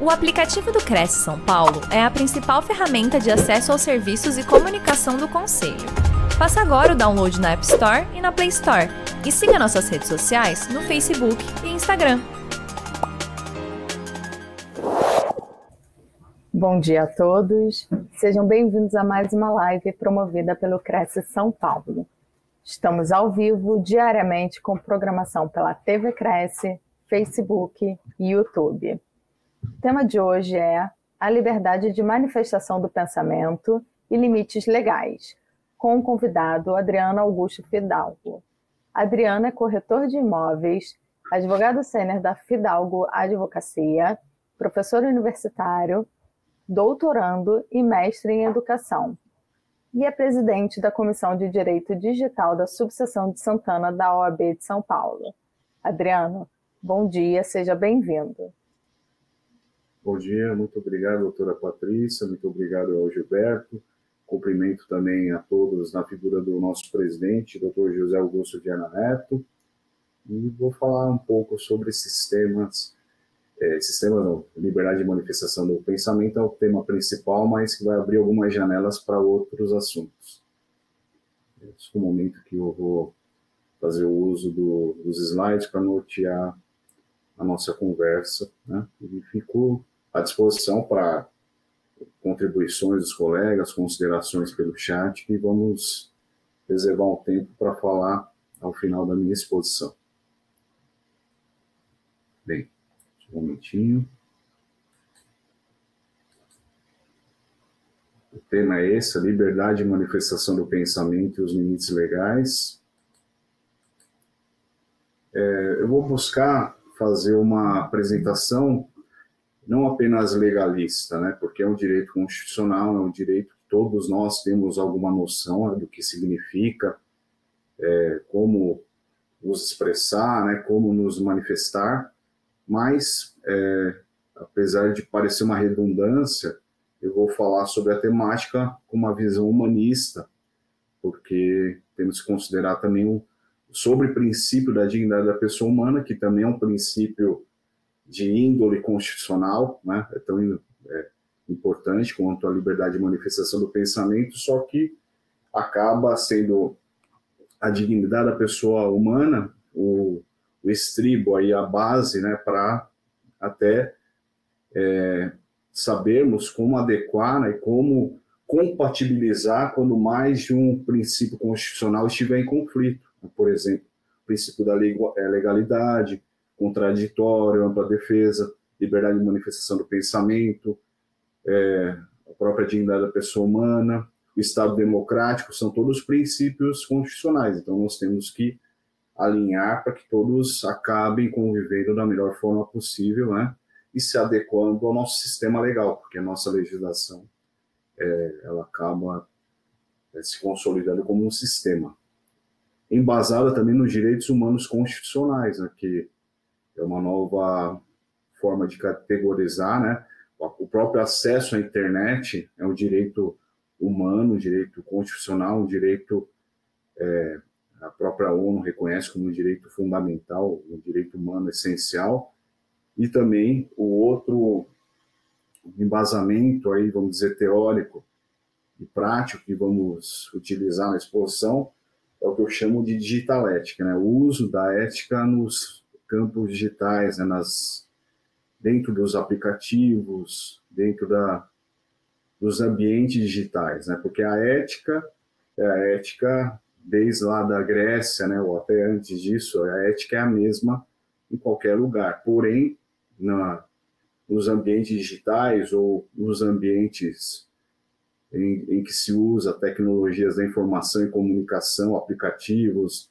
O aplicativo do Cresce São Paulo é a principal ferramenta de acesso aos serviços e comunicação do Conselho. Faça agora o download na App Store e na Play Store. E siga nossas redes sociais no Facebook e Instagram. Bom dia a todos. Sejam bem-vindos a mais uma live promovida pelo Cresce São Paulo. Estamos ao vivo diariamente com programação pela TV Cresce, Facebook e YouTube. O tema de hoje é a liberdade de manifestação do pensamento e limites legais, com o convidado Adriano Augusto Fidalgo. Adriano é corretor de imóveis, advogado sênior da Fidalgo Advocacia, professor universitário, doutorando e mestre em educação. E é presidente da Comissão de Direito Digital da Subseção de Santana da OAB de São Paulo. Adriano, bom dia, seja bem-vindo. Bom dia, muito obrigado, doutora Patrícia, muito obrigado ao Gilberto. Cumprimento também a todos na figura do nosso presidente, doutor José Augusto Viana Neto. E vou falar um pouco sobre sistemas, é, sistema não, liberdade de manifestação do pensamento é o tema principal, mas que vai abrir algumas janelas para outros assuntos. Esse é o momento que eu vou fazer o uso do, dos slides para nortear a nossa conversa, né? E fico à disposição para contribuições dos colegas, considerações pelo chat, e vamos reservar um tempo para falar ao final da minha exposição. Bem, um momentinho. O tema é esse, a liberdade de manifestação do pensamento e os limites legais. É, eu vou buscar fazer uma apresentação não apenas legalista, né, porque é um direito constitucional, é um direito que todos nós temos alguma noção do que significa, é, como nos expressar, né, como nos manifestar, mas, é, apesar de parecer uma redundância, eu vou falar sobre a temática com uma visão humanista, porque temos que considerar também o sobre o princípio da dignidade da pessoa humana, que também é um princípio de índole constitucional, né? é tão é, importante quanto a liberdade de manifestação do pensamento, só que acaba sendo a dignidade da pessoa humana o, o estribo aí a base, né, para até é, sabermos como adequar né, e como compatibilizar quando mais de um princípio constitucional estiver em conflito. Por exemplo, o princípio da é, legalidade, contraditório, ampla defesa, liberdade de manifestação do pensamento, é, a própria dignidade da pessoa humana, o Estado democrático, são todos princípios constitucionais. Então, nós temos que alinhar para que todos acabem convivendo da melhor forma possível, né? E se adequando ao nosso sistema legal, porque a nossa legislação é, ela acaba é, se consolidando como um sistema embasada também nos direitos humanos constitucionais, né, que é uma nova forma de categorizar, né? O próprio acesso à internet é um direito humano, um direito constitucional, um direito é, a própria ONU reconhece como um direito fundamental, um direito humano essencial, e também o outro embasamento aí, vamos dizer, teórico e prático que vamos utilizar na exposição é o que eu chamo de digital ética, né? o uso da ética nos campos digitais, né, nas, dentro dos aplicativos, dentro da, dos ambientes digitais, né, porque a ética é a ética desde lá da Grécia, né, ou até antes disso, a ética é a mesma em qualquer lugar, porém, na, nos ambientes digitais ou nos ambientes em, em que se usa tecnologias da informação e comunicação, aplicativos,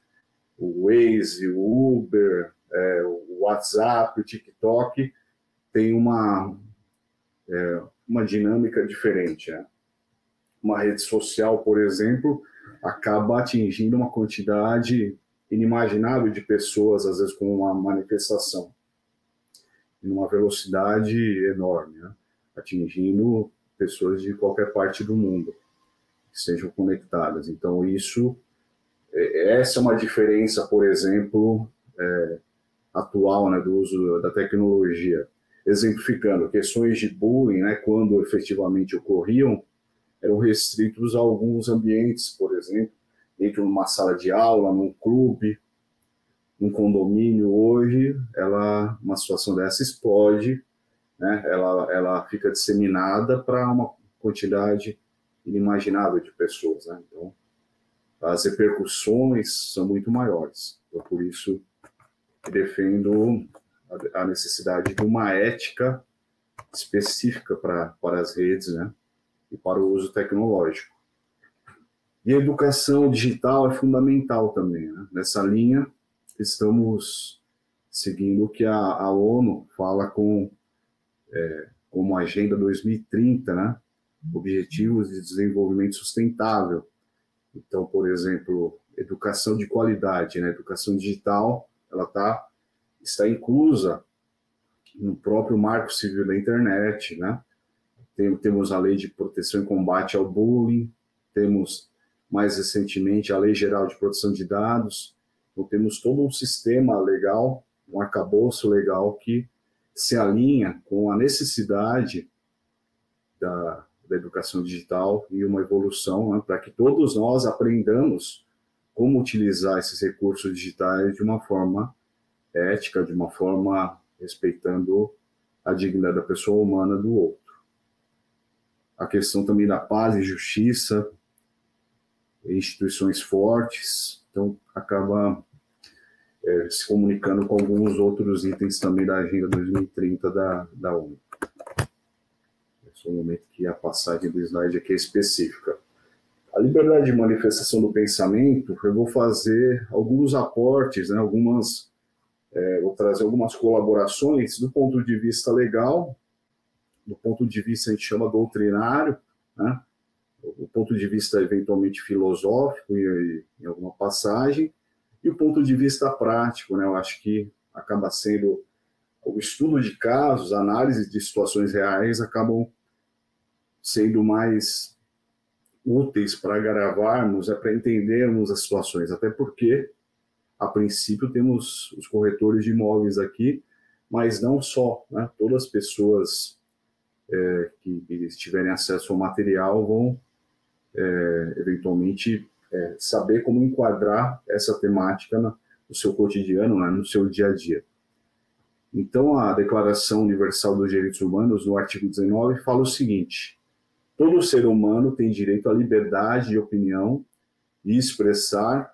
o Waze, o Uber, é, o WhatsApp, o TikTok, tem uma, é, uma dinâmica diferente. Né? Uma rede social, por exemplo, acaba atingindo uma quantidade inimaginável de pessoas, às vezes com uma manifestação, em uma velocidade enorme, né? atingindo pessoas de qualquer parte do mundo que estejam conectadas. Então, isso, é, essa é uma diferença, por exemplo, é, atual né, do uso da tecnologia. exemplificando, questões de bullying, né, quando efetivamente ocorriam, eram restritos a alguns ambientes, por exemplo, dentro de uma sala de aula, num clube, num condomínio. Hoje, ela, uma situação dessa explode, né, ela, ela fica disseminada para uma quantidade inimaginável de pessoas. Né? Então, as repercussões são muito maiores. Então, por isso, defendo a necessidade de uma ética específica para, para as redes né? e para o uso tecnológico. E a educação digital é fundamental também. Né? Nessa linha, estamos seguindo o que a, a ONU fala com é, como Agenda 2030, né? Objetivos de Desenvolvimento Sustentável. Então, por exemplo, educação de qualidade, né? Educação digital, ela tá está inclusa no próprio Marco Civil da Internet, né? temos a Lei de Proteção e Combate ao Bullying, temos mais recentemente a Lei Geral de Proteção de Dados, então temos todo um sistema legal, um arcabouço legal que se alinha com a necessidade da, da educação digital e uma evolução né, para que todos nós aprendamos como utilizar esses recursos digitais de uma forma ética, de uma forma respeitando a dignidade da pessoa humana do outro a questão também da paz e justiça, instituições fortes, então acaba é, se comunicando com alguns outros itens também da Agenda 2030 da, da ONU. Esse é o momento que a passagem do slide aqui é específica. A liberdade de manifestação do pensamento, eu vou fazer alguns aportes, né, algumas, é, vou trazer algumas colaborações do ponto de vista legal, do ponto de vista a gente chama doutrinário, né? o ponto de vista eventualmente filosófico em, em alguma passagem, e o ponto de vista prático, né? Eu acho que acaba sendo o estudo de casos, análise de situações reais acabam sendo mais úteis para gravarmos, é para entendermos as situações, até porque a princípio temos os corretores de imóveis aqui, mas não só, né? Todas as pessoas é, que, tiverem acesso ao material vão é, eventualmente é, saber como enquadrar essa temática no seu cotidiano, né, no seu dia a dia. Então, a Declaração Universal dos Direitos Humanos, no artigo 19, fala o seguinte: todo ser humano tem direito à liberdade de opinião e expressar.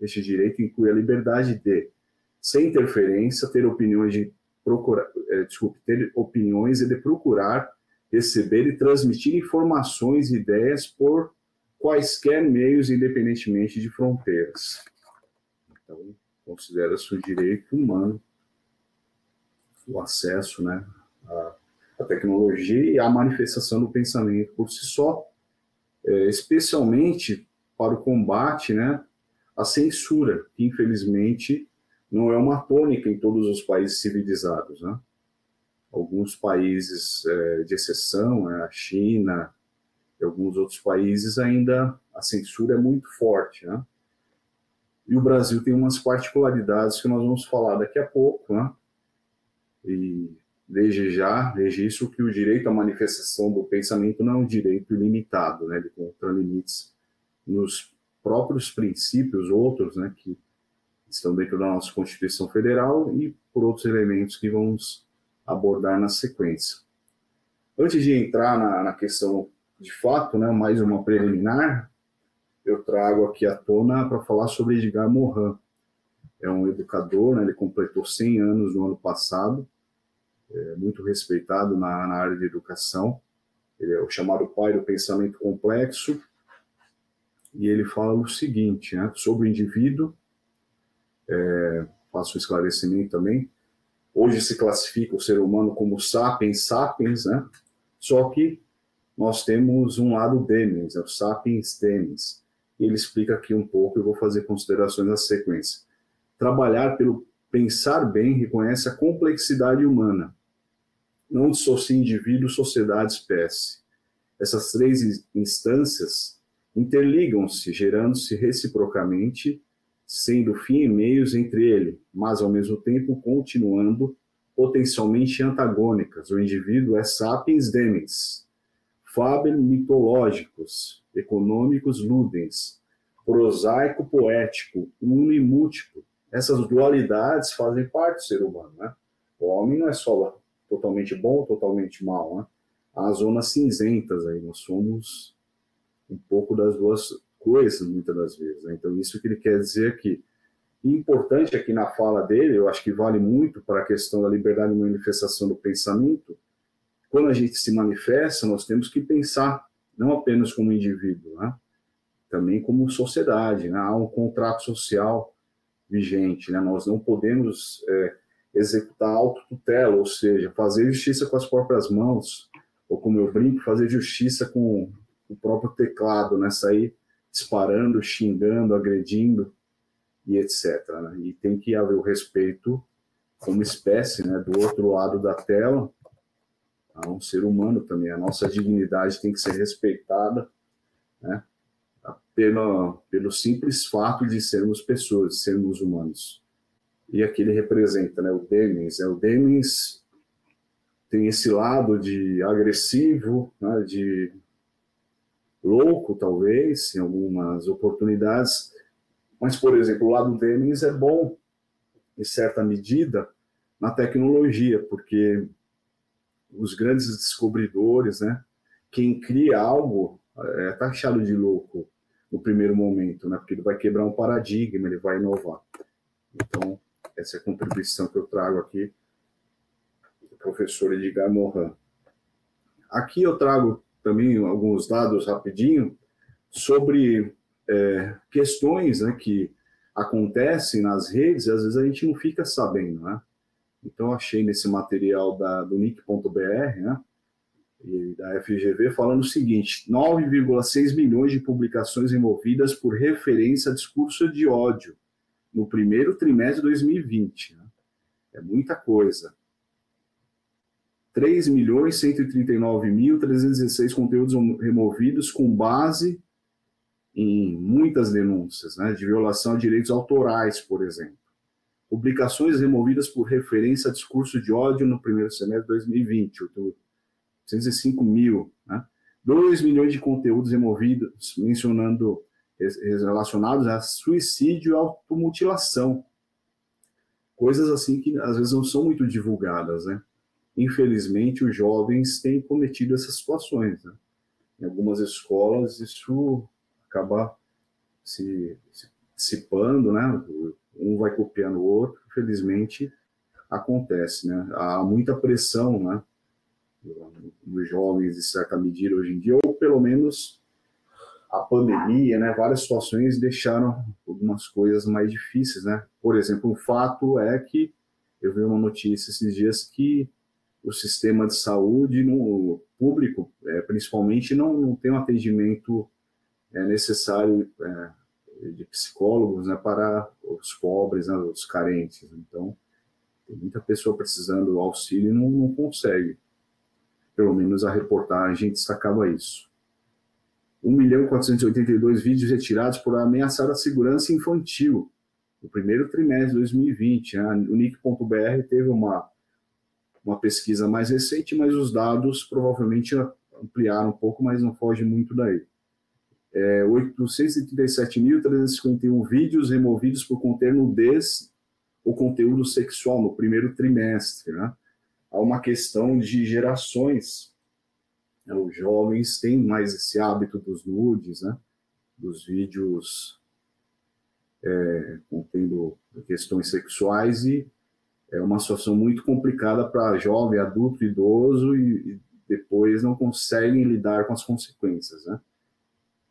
Este direito inclui a liberdade de, sem interferência, ter opiniões de procurar, é, desculpe, ter opiniões e de procurar receber e transmitir informações e ideias por quaisquer meios, independentemente de fronteiras. Então, considera-se um direito humano o acesso né, tecnologia e à manifestação do pensamento por si só, é, especialmente para o combate né, à censura, que infelizmente não é uma tônica em todos os países civilizados. Né? Alguns países é, de exceção, né, a China e alguns outros países, ainda a censura é muito forte. Né? E o Brasil tem umas particularidades que nós vamos falar daqui a pouco. Né? E desde já registro que o direito à manifestação do pensamento não é um direito ilimitado, né? ele encontra limites nos próprios princípios outros né, que estão dentro da nossa Constituição Federal e por outros elementos que vamos abordar na sequência. Antes de entrar na, na questão de fato, né, mais uma preliminar, eu trago aqui à tona para falar sobre Edgar Morin. É um educador, né, ele completou 100 anos no ano passado, é muito respeitado na, na área de educação. Ele é o chamado pai do pensamento complexo, e ele fala o seguinte, né, sobre o indivíduo é, faço um esclarecimento também. Hoje se classifica o ser humano como sapiens sapiens, né? Só que nós temos um lado demens, é o sapiens demens. Ele explica aqui um pouco, eu vou fazer considerações na sequência. Trabalhar pelo pensar bem reconhece a complexidade humana. Não dissocia indivíduo, sociedade, espécie. Essas três instâncias interligam-se, gerando-se reciprocamente sendo fim e meios entre ele, mas ao mesmo tempo continuando potencialmente antagônicas. O indivíduo é sapiens demens, faber mitológicos, econômicos ludens, prosaico poético, uno e múltiplo. Essas dualidades fazem parte do ser humano, né? O homem não é só totalmente bom totalmente mal, né? Há zonas cinzentas aí, nós somos um pouco das duas coisas, muitas das vezes. Né? Então, isso que ele quer dizer aqui. E importante aqui na fala dele, eu acho que vale muito para a questão da liberdade de manifestação do pensamento. Quando a gente se manifesta, nós temos que pensar não apenas como indivíduo, né? também como sociedade. Né? Há um contrato social vigente. Né? Nós não podemos é, executar autotutela, ou seja, fazer justiça com as próprias mãos, ou como eu brinco, fazer justiça com o próprio teclado, né? sair disparando, xingando, agredindo e etc. Né? E tem que haver o respeito como espécie, né, do outro lado da tela, a um ser humano também. A nossa dignidade tem que ser respeitada, né, pelo, pelo simples fato de sermos pessoas, de sermos humanos. E aqui ele representa, né, o Demens. Né, o Demens tem esse lado de agressivo, né, de louco, talvez, em algumas oportunidades, mas, por exemplo, o lado deles é bom, em certa medida, na tecnologia, porque os grandes descobridores, né, quem cria algo é taxado de louco no primeiro momento, né, porque ele vai quebrar um paradigma, ele vai inovar. Então, essa contribuição que eu trago aqui do professor Edgar Morin. Aqui eu trago também alguns dados rapidinho sobre é, questões né, que acontecem nas redes e às vezes a gente não fica sabendo, né? Então achei nesse material da, do nick.br, né, e da FGV falando o seguinte: 9,6 milhões de publicações envolvidas por referência a discurso de ódio no primeiro trimestre de 2020. Né? É muita coisa. 3 milhões 139 mil 316 conteúdos removidos com base em muitas denúncias, né, de violação a direitos autorais, por exemplo. Publicações removidas por referência a discurso de ódio no primeiro semestre de 2020, 805 mil. Né? 2 milhões de conteúdos removidos mencionando relacionados a suicídio e automutilação. Coisas assim que às vezes não são muito divulgadas, né? Infelizmente, os jovens têm cometido essas situações. Né? Em algumas escolas, isso acaba se, dissipando, né? Um vai copiando o outro, felizmente acontece, né? Há muita pressão, né? Nos jovens, de certa medida, hoje em dia, ou pelo menos a pandemia, né? Várias situações deixaram algumas coisas mais difíceis, né? Por exemplo, um fato é que eu vi uma notícia esses dias que o sistema de saúde no público, é, principalmente, não, não tem um atendimento é necessário é, de psicólogos né, para os pobres, né, os carentes. Então, tem muita pessoa precisando do auxílio e não, não consegue. Pelo menos a reportagem destacava isso. 1 milhão 482 vídeos retirados por ameaçar a segurança infantil no primeiro trimestre de 2020. Né? O NIC.br teve uma, uma pesquisa mais recente, mas os dados provavelmente ampliaram um pouco, mas não foge muito daí é, 837.351 vídeos removidos por conter nudez ou conteúdo sexual no primeiro trimestre. Né? Há uma questão de gerações. Né? Os jovens têm mais esse hábito dos nudes, né? dos vídeos é, contendo questões sexuais e é uma situação muito complicada para jovem, adulto, idoso e, e depois não conseguem lidar com as consequências, né?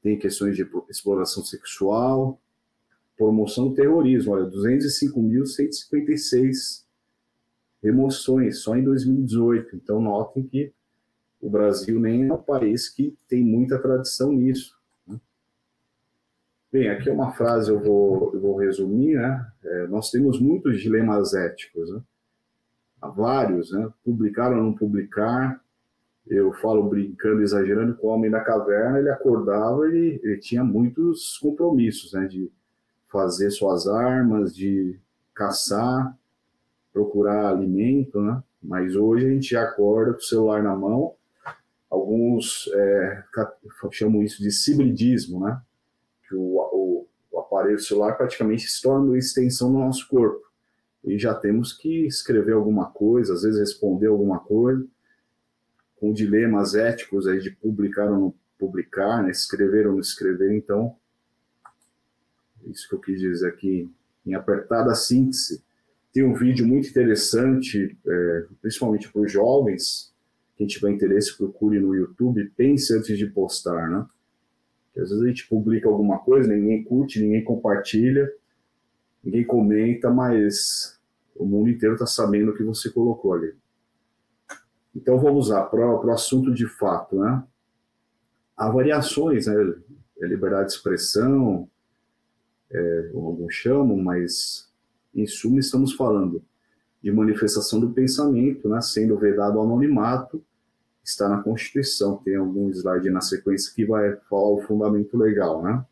tem questões de exploração sexual, promoção do terrorismo, olha, 205.156 remoções só em 2018. Então, notem que o Brasil nem é um país que tem muita tradição nisso. Né? Bem, aqui é uma frase, eu vou, eu vou resumir, né? É, nós temos muitos dilemas éticos, né? Há vários, né? Publicar ou não publicar, eu falo brincando, exagerando, com o homem da caverna, ele acordava, ele, ele tinha muitos compromissos, né, de fazer suas armas, de caçar, procurar alimento, né? Mas hoje a gente acorda com o celular na mão. Alguns é, chamam isso de cibridismo, né? Que o, o, o aparelho celular praticamente se torna uma extensão do nosso corpo. E já temos que escrever alguma coisa, às vezes responder alguma coisa, com dilemas éticos aí de publicar ou não publicar, né? escrever ou não escrever. Então, isso que eu quis dizer aqui, em apertada síntese, tem um vídeo muito interessante, é, principalmente para os jovens. Quem tiver interesse, procure no YouTube, pense antes de postar, né? Porque às vezes a gente publica alguma coisa, ninguém curte, ninguém compartilha, ninguém comenta, mas o mundo inteiro está sabendo o que você colocou ali. Então vamos lá para o assunto de fato, né? Há variações, né? É liberdade de expressão, é, alguns chamam, mas em suma, estamos falando de manifestação do pensamento, né, sendo vedado o anonimato, está na Constituição. Tem algum slide na sequência que vai falar o fundamento legal, né?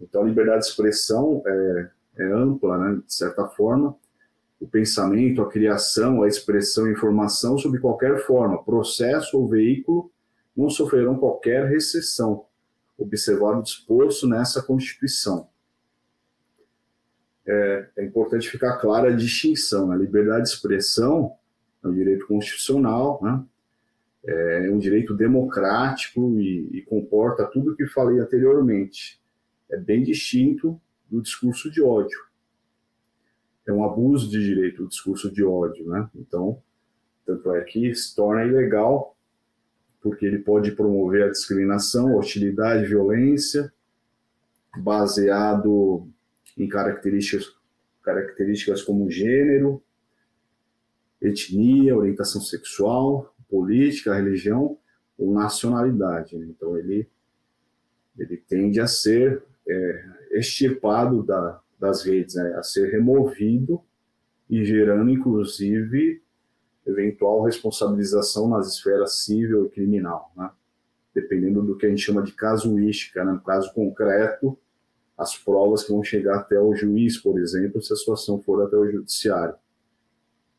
Então, a liberdade de expressão é, é ampla, né, de certa forma. O pensamento, a criação, a expressão e informação, sob qualquer forma, processo ou veículo, não sofrerão qualquer restrição, observado disposto nessa Constituição é, é importante ficar clara a distinção. A né? liberdade de expressão é um direito constitucional, né? É um direito democrático e, e comporta tudo o que falei anteriormente. É bem distinto do discurso de ódio. É um abuso de direito o discurso de ódio, né? Então, tanto é que se torna ilegal porque ele pode promover a discriminação, hostilidade, violência, baseado em características, características como gênero, etnia, orientação sexual, política, religião ou nacionalidade. Né? Então ele ele tende a ser é, extirpado da, das redes, né? a ser removido e gerando inclusive eventual responsabilização nas esferas civil e criminal, né? dependendo do que a gente chama de casuística, né? no caso concreto as provas que vão chegar até o juiz, por exemplo, se a situação for até o judiciário.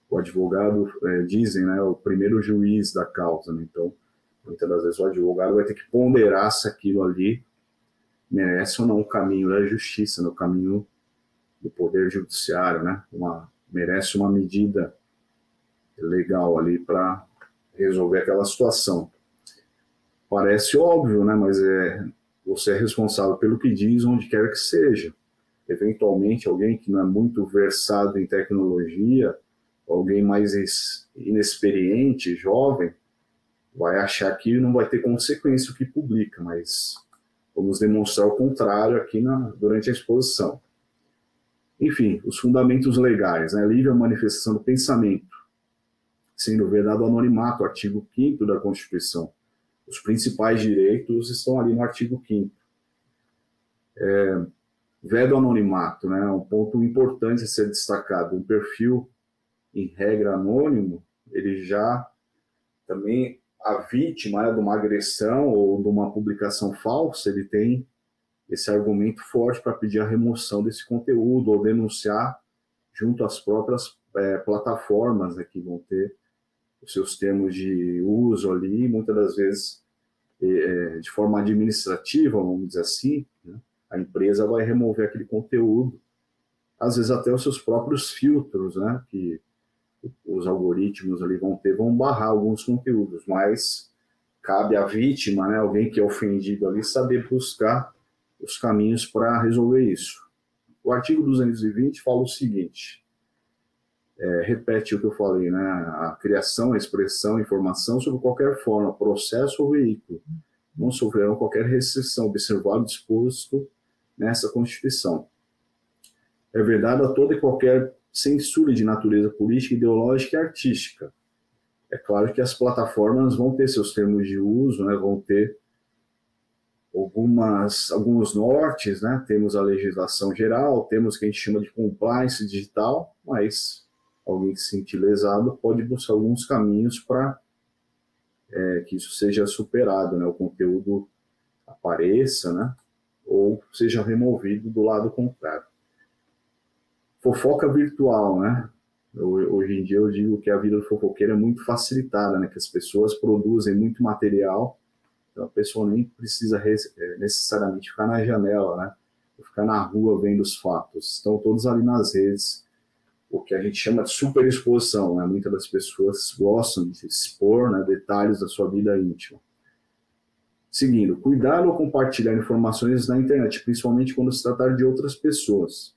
O advogado, é, dizem, né, o primeiro juiz da causa. Né? Então, muitas das vezes o advogado vai ter que ponderar se aquilo ali merece ou não o caminho da justiça, no né, caminho do poder judiciário, né? Uma, merece uma medida legal ali para resolver aquela situação. Parece óbvio, né? Mas é, você é responsável pelo que diz, onde quer que seja. Eventualmente, alguém que não é muito versado em tecnologia, alguém mais inexperiente, jovem, vai achar que não vai ter consequência o que publica, mas vamos demonstrar o contrário aqui na, durante a exposição. Enfim, os fundamentos legais, né? livre manifestação do pensamento, sendo vedado anonimato, artigo 5 da Constituição os principais direitos estão ali no artigo 5 é, Vedo anonimato, né, um ponto importante a ser destacado. Um perfil, em regra, anônimo, ele já também, a vítima né, de uma agressão ou de uma publicação falsa, ele tem esse argumento forte para pedir a remoção desse conteúdo ou denunciar junto às próprias é, plataformas né, que vão ter os seus termos de uso ali, muitas das vezes é, de forma administrativa, vamos dizer assim, né? a empresa vai remover aquele conteúdo, às vezes até os seus próprios filtros, né, que os algoritmos ali vão ter, vão barrar alguns conteúdos, mas cabe à vítima, né, alguém que é ofendido ali, saber buscar os caminhos para resolver isso. O artigo 220 fala o seguinte: é, repete o que eu falei, né? A criação, a expressão, a informação sobre qualquer forma, processo ou veículo, não sofrerão qualquer restrição, observado disposto nessa Constituição. É verdade a toda e qualquer censura de natureza política, ideológica e artística. É claro que as plataformas vão ter seus termos de uso, né? Vão ter algumas alguns nortes, né? Temos a legislação geral, temos o que a gente chama de compliance digital, mas alguém que se sentir lesado pode buscar alguns caminhos para é, que isso seja superado, né, o conteúdo apareça, né, ou seja removido do lado contrário. Fofoca virtual, né? Hoje em dia eu digo que a vida do fofoqueiro é muito facilitada, né? Que as pessoas produzem muito material, então a pessoa nem precisa é, necessariamente ficar na janela, né? Ficar na rua vendo os fatos. Estão todos ali nas redes, o que a gente chama de superexposição, né? Muitas das pessoas gostam de expor né, detalhes da sua vida íntima. Seguindo, cuidar ou compartilhar informações na internet, principalmente quando se tratar de outras pessoas.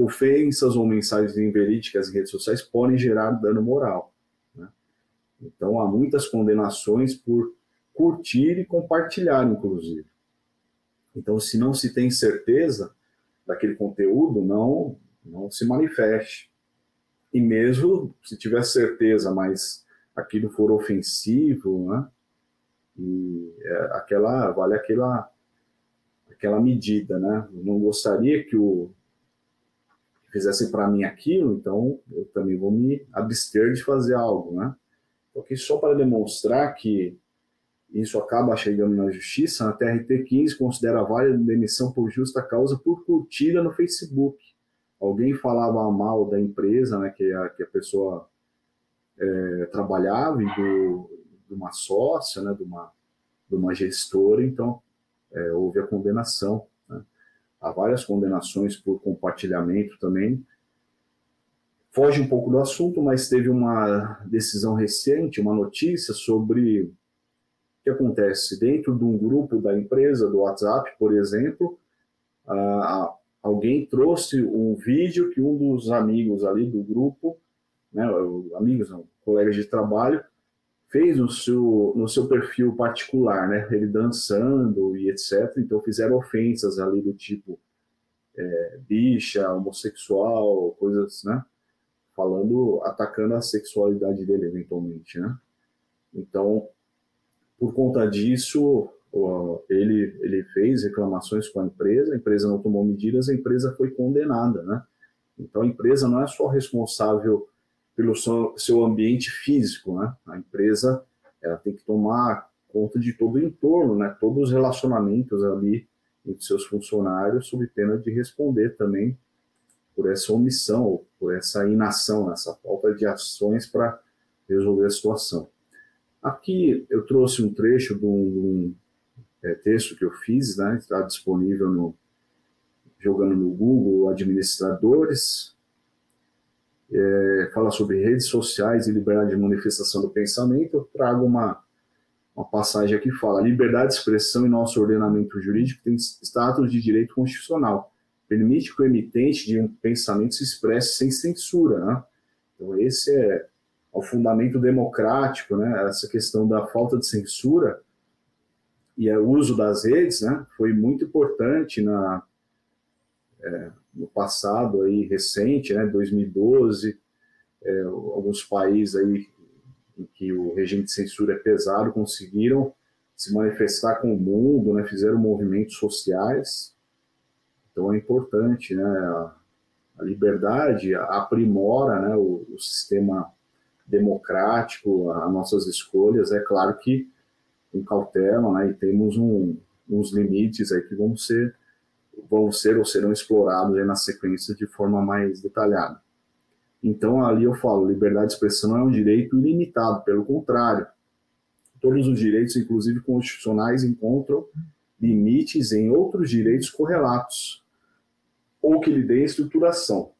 Ofensas ou mensagens inverídicas em redes sociais podem gerar dano moral. Né? Então, há muitas condenações por curtir e compartilhar, inclusive. Então, se não se tem certeza daquele conteúdo, não, não se manifeste. E mesmo se tiver certeza, mas aquilo for ofensivo, né? E é, aquela, vale aquela, aquela medida, né? Eu não gostaria que o fizessem para mim aquilo, então eu também vou me abster de fazer algo, né? Porque só para demonstrar que isso acaba chegando na justiça, a TRT 15 considera válida demissão por justa causa por curtida no Facebook. Alguém falava mal da empresa, né, que a, que a pessoa é, trabalhava e do, de uma sócia, né, de, uma, de uma gestora, então é, houve a condenação. Há várias condenações por compartilhamento também. Foge um pouco do assunto, mas teve uma decisão recente, uma notícia sobre o que acontece dentro de um grupo da empresa, do WhatsApp, por exemplo, a, alguém trouxe um vídeo que um dos amigos ali do grupo, né, amigos, não, colegas de trabalho, fez no seu, no seu perfil particular, né? Ele dançando e etc. Então fizeram ofensas ali do tipo é, bicha, homossexual, coisas, né? Falando, atacando a sexualidade dele eventualmente, né? Então, por conta disso, ele, ele fez reclamações com a empresa, a empresa não tomou medidas, a empresa foi condenada, né? Então a empresa não é só responsável pelo seu, seu ambiente físico, né? A empresa ela tem que tomar conta de todo o entorno, né? Todos os relacionamentos ali entre seus funcionários, sob pena de responder também por essa omissão, por essa inação, essa falta de ações para resolver a situação. Aqui eu trouxe um trecho de um, é, texto que eu fiz, né? Está disponível no jogando no Google administradores é, fala sobre redes sociais e liberdade de manifestação do pensamento, eu trago uma, uma passagem aqui que fala: liberdade de expressão em nosso ordenamento jurídico tem status de direito constitucional, permite que o emitente de um pensamento se expresse sem censura. Né? Então, esse é o fundamento democrático, né? essa questão da falta de censura e o uso das redes né? foi muito importante na. É, no passado aí recente, né, 2012, é, alguns países aí em que o regime de censura é pesado conseguiram se manifestar com o mundo, né, fizeram movimentos sociais. Então é importante, né, a, a liberdade aprimora, né, o, o sistema democrático, as nossas escolhas. É claro que com cautela, né, e temos um, uns limites aí que vão ser vão ser ou serão explorados na sequência de forma mais detalhada. Então, ali eu falo, liberdade de expressão é um direito ilimitado, pelo contrário. Todos os direitos, inclusive constitucionais, encontram limites em outros direitos correlatos, ou que lhe dêem estruturação.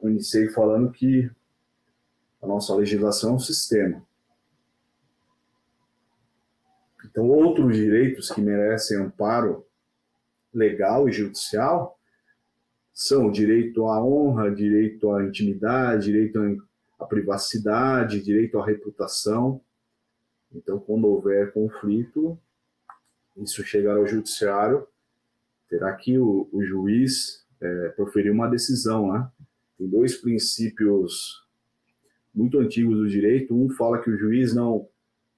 Eu iniciei falando que a nossa legislação é um sistema. Então, outros direitos que merecem amparo legal e judicial são direito à honra, direito à intimidade, direito à privacidade, direito à reputação. Então, quando houver conflito, isso chegar ao judiciário, terá que o, o juiz é, proferir uma decisão, né? Tem dois princípios muito antigos do direito. Um fala que o juiz não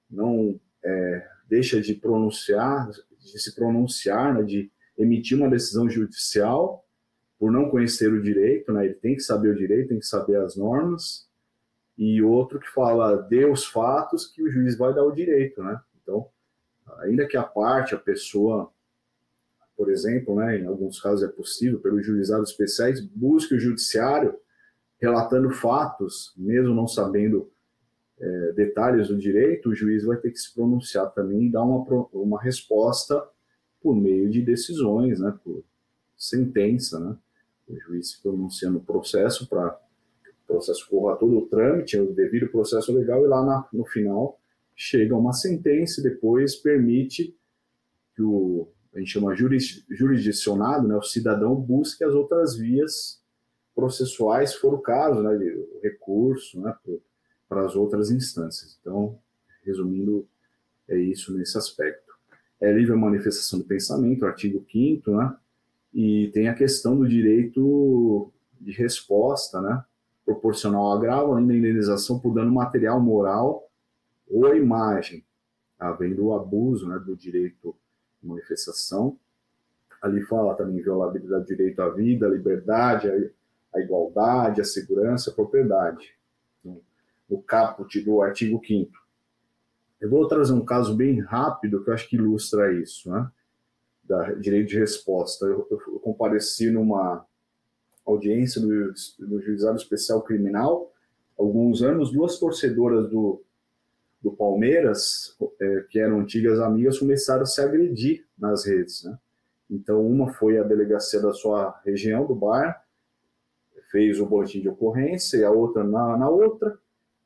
não é, deixa de pronunciar, de se pronunciar, né, de emitir uma decisão judicial por não conhecer o direito, né? Ele tem que saber o direito, tem que saber as normas. E outro que fala dê os fatos que o juiz vai dar o direito, né? Então, ainda que a parte, a pessoa, por exemplo, né, em alguns casos é possível, pelos juizados especiais, busque o judiciário relatando fatos, mesmo não sabendo é, detalhes do direito, o juiz vai ter que se pronunciar também e dar uma, uma resposta por meio de decisões, né, por sentença, né, o juiz se no processo para o processo corra todo o trâmite, o devido processo legal, e lá na, no final chega uma sentença e depois permite que o, a gente chama jurisdicionado, né, o cidadão busque as outras vias processuais, se for o caso, né, de, o recurso, né, para as outras instâncias. Então, resumindo, é isso nesse aspecto. É livre manifestação do pensamento, artigo 5 né, e tem a questão do direito de resposta, né, proporcional ao agravo, além da indenização por dano material, moral ou a imagem, havendo o abuso né, do direito de manifestação. Ali fala também violabilidade do direito à vida, à liberdade, à igualdade, à segurança, à propriedade. Então, no caput do artigo 5 Eu vou trazer um caso bem rápido que eu acho que ilustra isso, né? Da direito de resposta. Eu, eu compareci numa audiência do, do Juizado Especial Criminal, alguns anos, duas torcedoras do, do Palmeiras, é, que eram antigas amigas, começaram a se agredir nas redes. Né? Então, uma foi a delegacia da sua região, do bar, fez o boletim de ocorrência, e a outra na, na outra,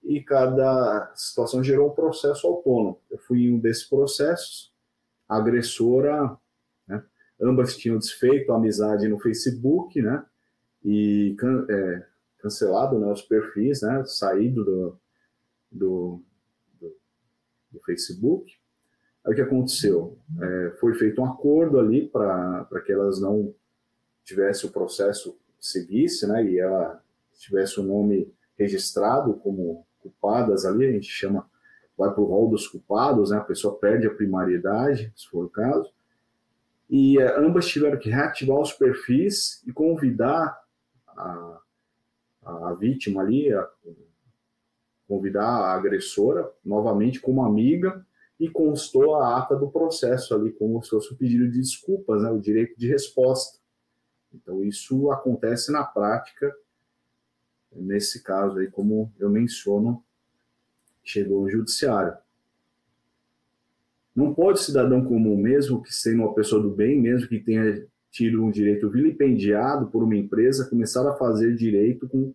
e cada situação gerou um processo autônomo. Eu fui em um desses processos, a agressora, né, ambas tinham desfeito a amizade no Facebook, né, e can, é, cancelado né, os perfis, né, saído do, do, do Facebook. Aí o que aconteceu? É, foi feito um acordo ali para que elas não tivessem o processo seguisse, né, e ela tivesse o nome registrado como culpadas ali, a gente chama, vai para o rol dos culpados, né, a pessoa perde a primariedade, se for o caso, e é, ambas tiveram que reativar os perfis e convidar a, a vítima ali, a, convidar a agressora novamente como amiga e constou a ata do processo ali como se fosse um pedido de desculpas, né, o direito de resposta. Então isso acontece na prática, nesse caso aí, como eu menciono, chegou o judiciário. Não pode cidadão comum, mesmo que sendo uma pessoa do bem, mesmo que tenha tido um direito vilipendiado por uma empresa, começar a fazer direito com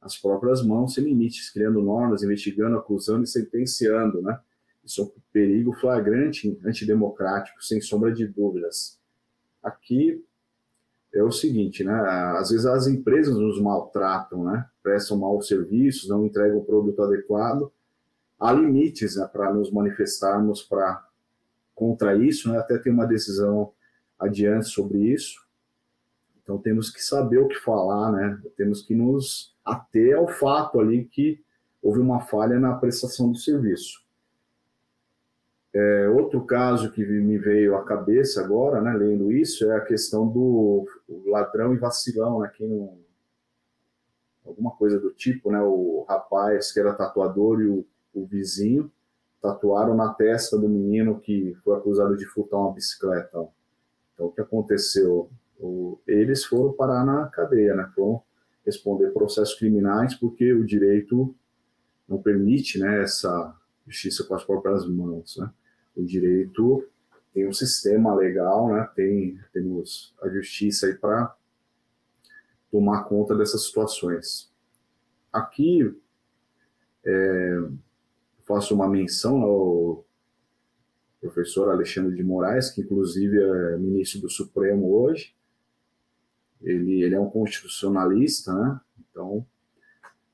as próprias mãos, sem limites, criando normas, investigando, acusando e sentenciando, né? Isso é um perigo flagrante, antidemocrático, sem sombra de dúvidas. Aqui é o seguinte, né? Às vezes as empresas nos maltratam, né? Prestam maus serviços, não entregam o produto adequado. Há limites né, para nos manifestarmos para contra isso, né? Até tem uma decisão adiante sobre isso. Então temos que saber o que falar, né? Temos que nos ater ao fato ali que houve uma falha na prestação do serviço. É, outro caso que me veio à cabeça agora, né, lendo isso, é a questão do ladrão e vacilão, né, quem não, alguma coisa do tipo, né, o rapaz que era tatuador e o, o vizinho tatuaram na testa do menino que foi acusado de furtar uma bicicleta. Então, o que aconteceu? O, eles foram parar na cadeia, né? Foram responder processos criminais porque o direito não permite, né, essa justiça com as próprias mãos, né? O direito tem um sistema legal, né? Tem temos a justiça aí para tomar conta dessas situações. Aqui é, faço uma menção ao professor Alexandre de Moraes, que inclusive é ministro do Supremo hoje, ele, ele é um constitucionalista, né? Então,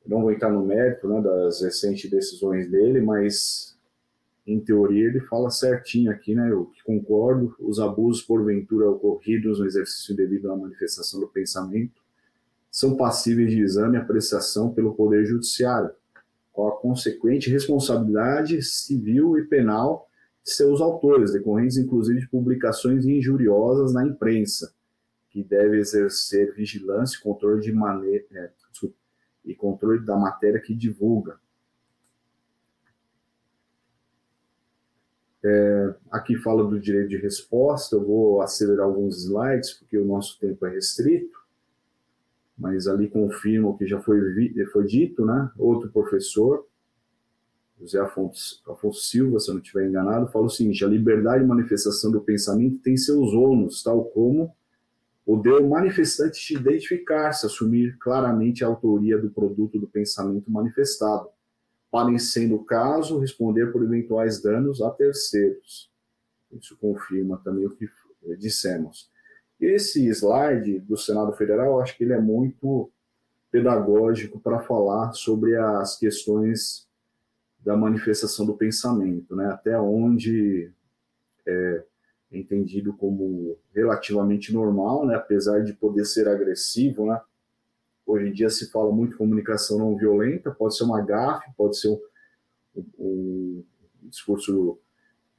não vou entrar no mérito né, das recentes decisões dele, mas em teoria ele fala certinho aqui, né? Eu concordo, os abusos porventura ocorridos no exercício devido à manifestação do pensamento são passíveis de exame e apreciação pelo Poder Judiciário, com a consequente responsabilidade civil e penal de seus autores, decorrentes inclusive de publicações injuriosas na imprensa, que deve exercer vigilância e controle de maneira é, e controle da matéria que divulga. É, aqui fala do direito de resposta, eu vou acelerar alguns slides, porque o nosso tempo é restrito. mas ali confirma o que já foi, foi dito, né? Outro professor, José Afonso, Afonso Silva, se eu não estiver enganado, fala o seguinte: a liberdade de manifestação do pensamento tem seus ônus, tal como o de manifestante identificar-se, assumir claramente a autoria do produto do pensamento manifestado, para, sendo o caso, responder por eventuais danos a terceiros. Isso confirma também o que dissemos. Esse slide do Senado Federal, acho que ele é muito pedagógico para falar sobre as questões da manifestação do pensamento, né? até onde é entendido como relativamente normal, né? apesar de poder ser agressivo. Né? Hoje em dia se fala muito comunicação não violenta, pode ser uma gafe, pode ser um, um, um discurso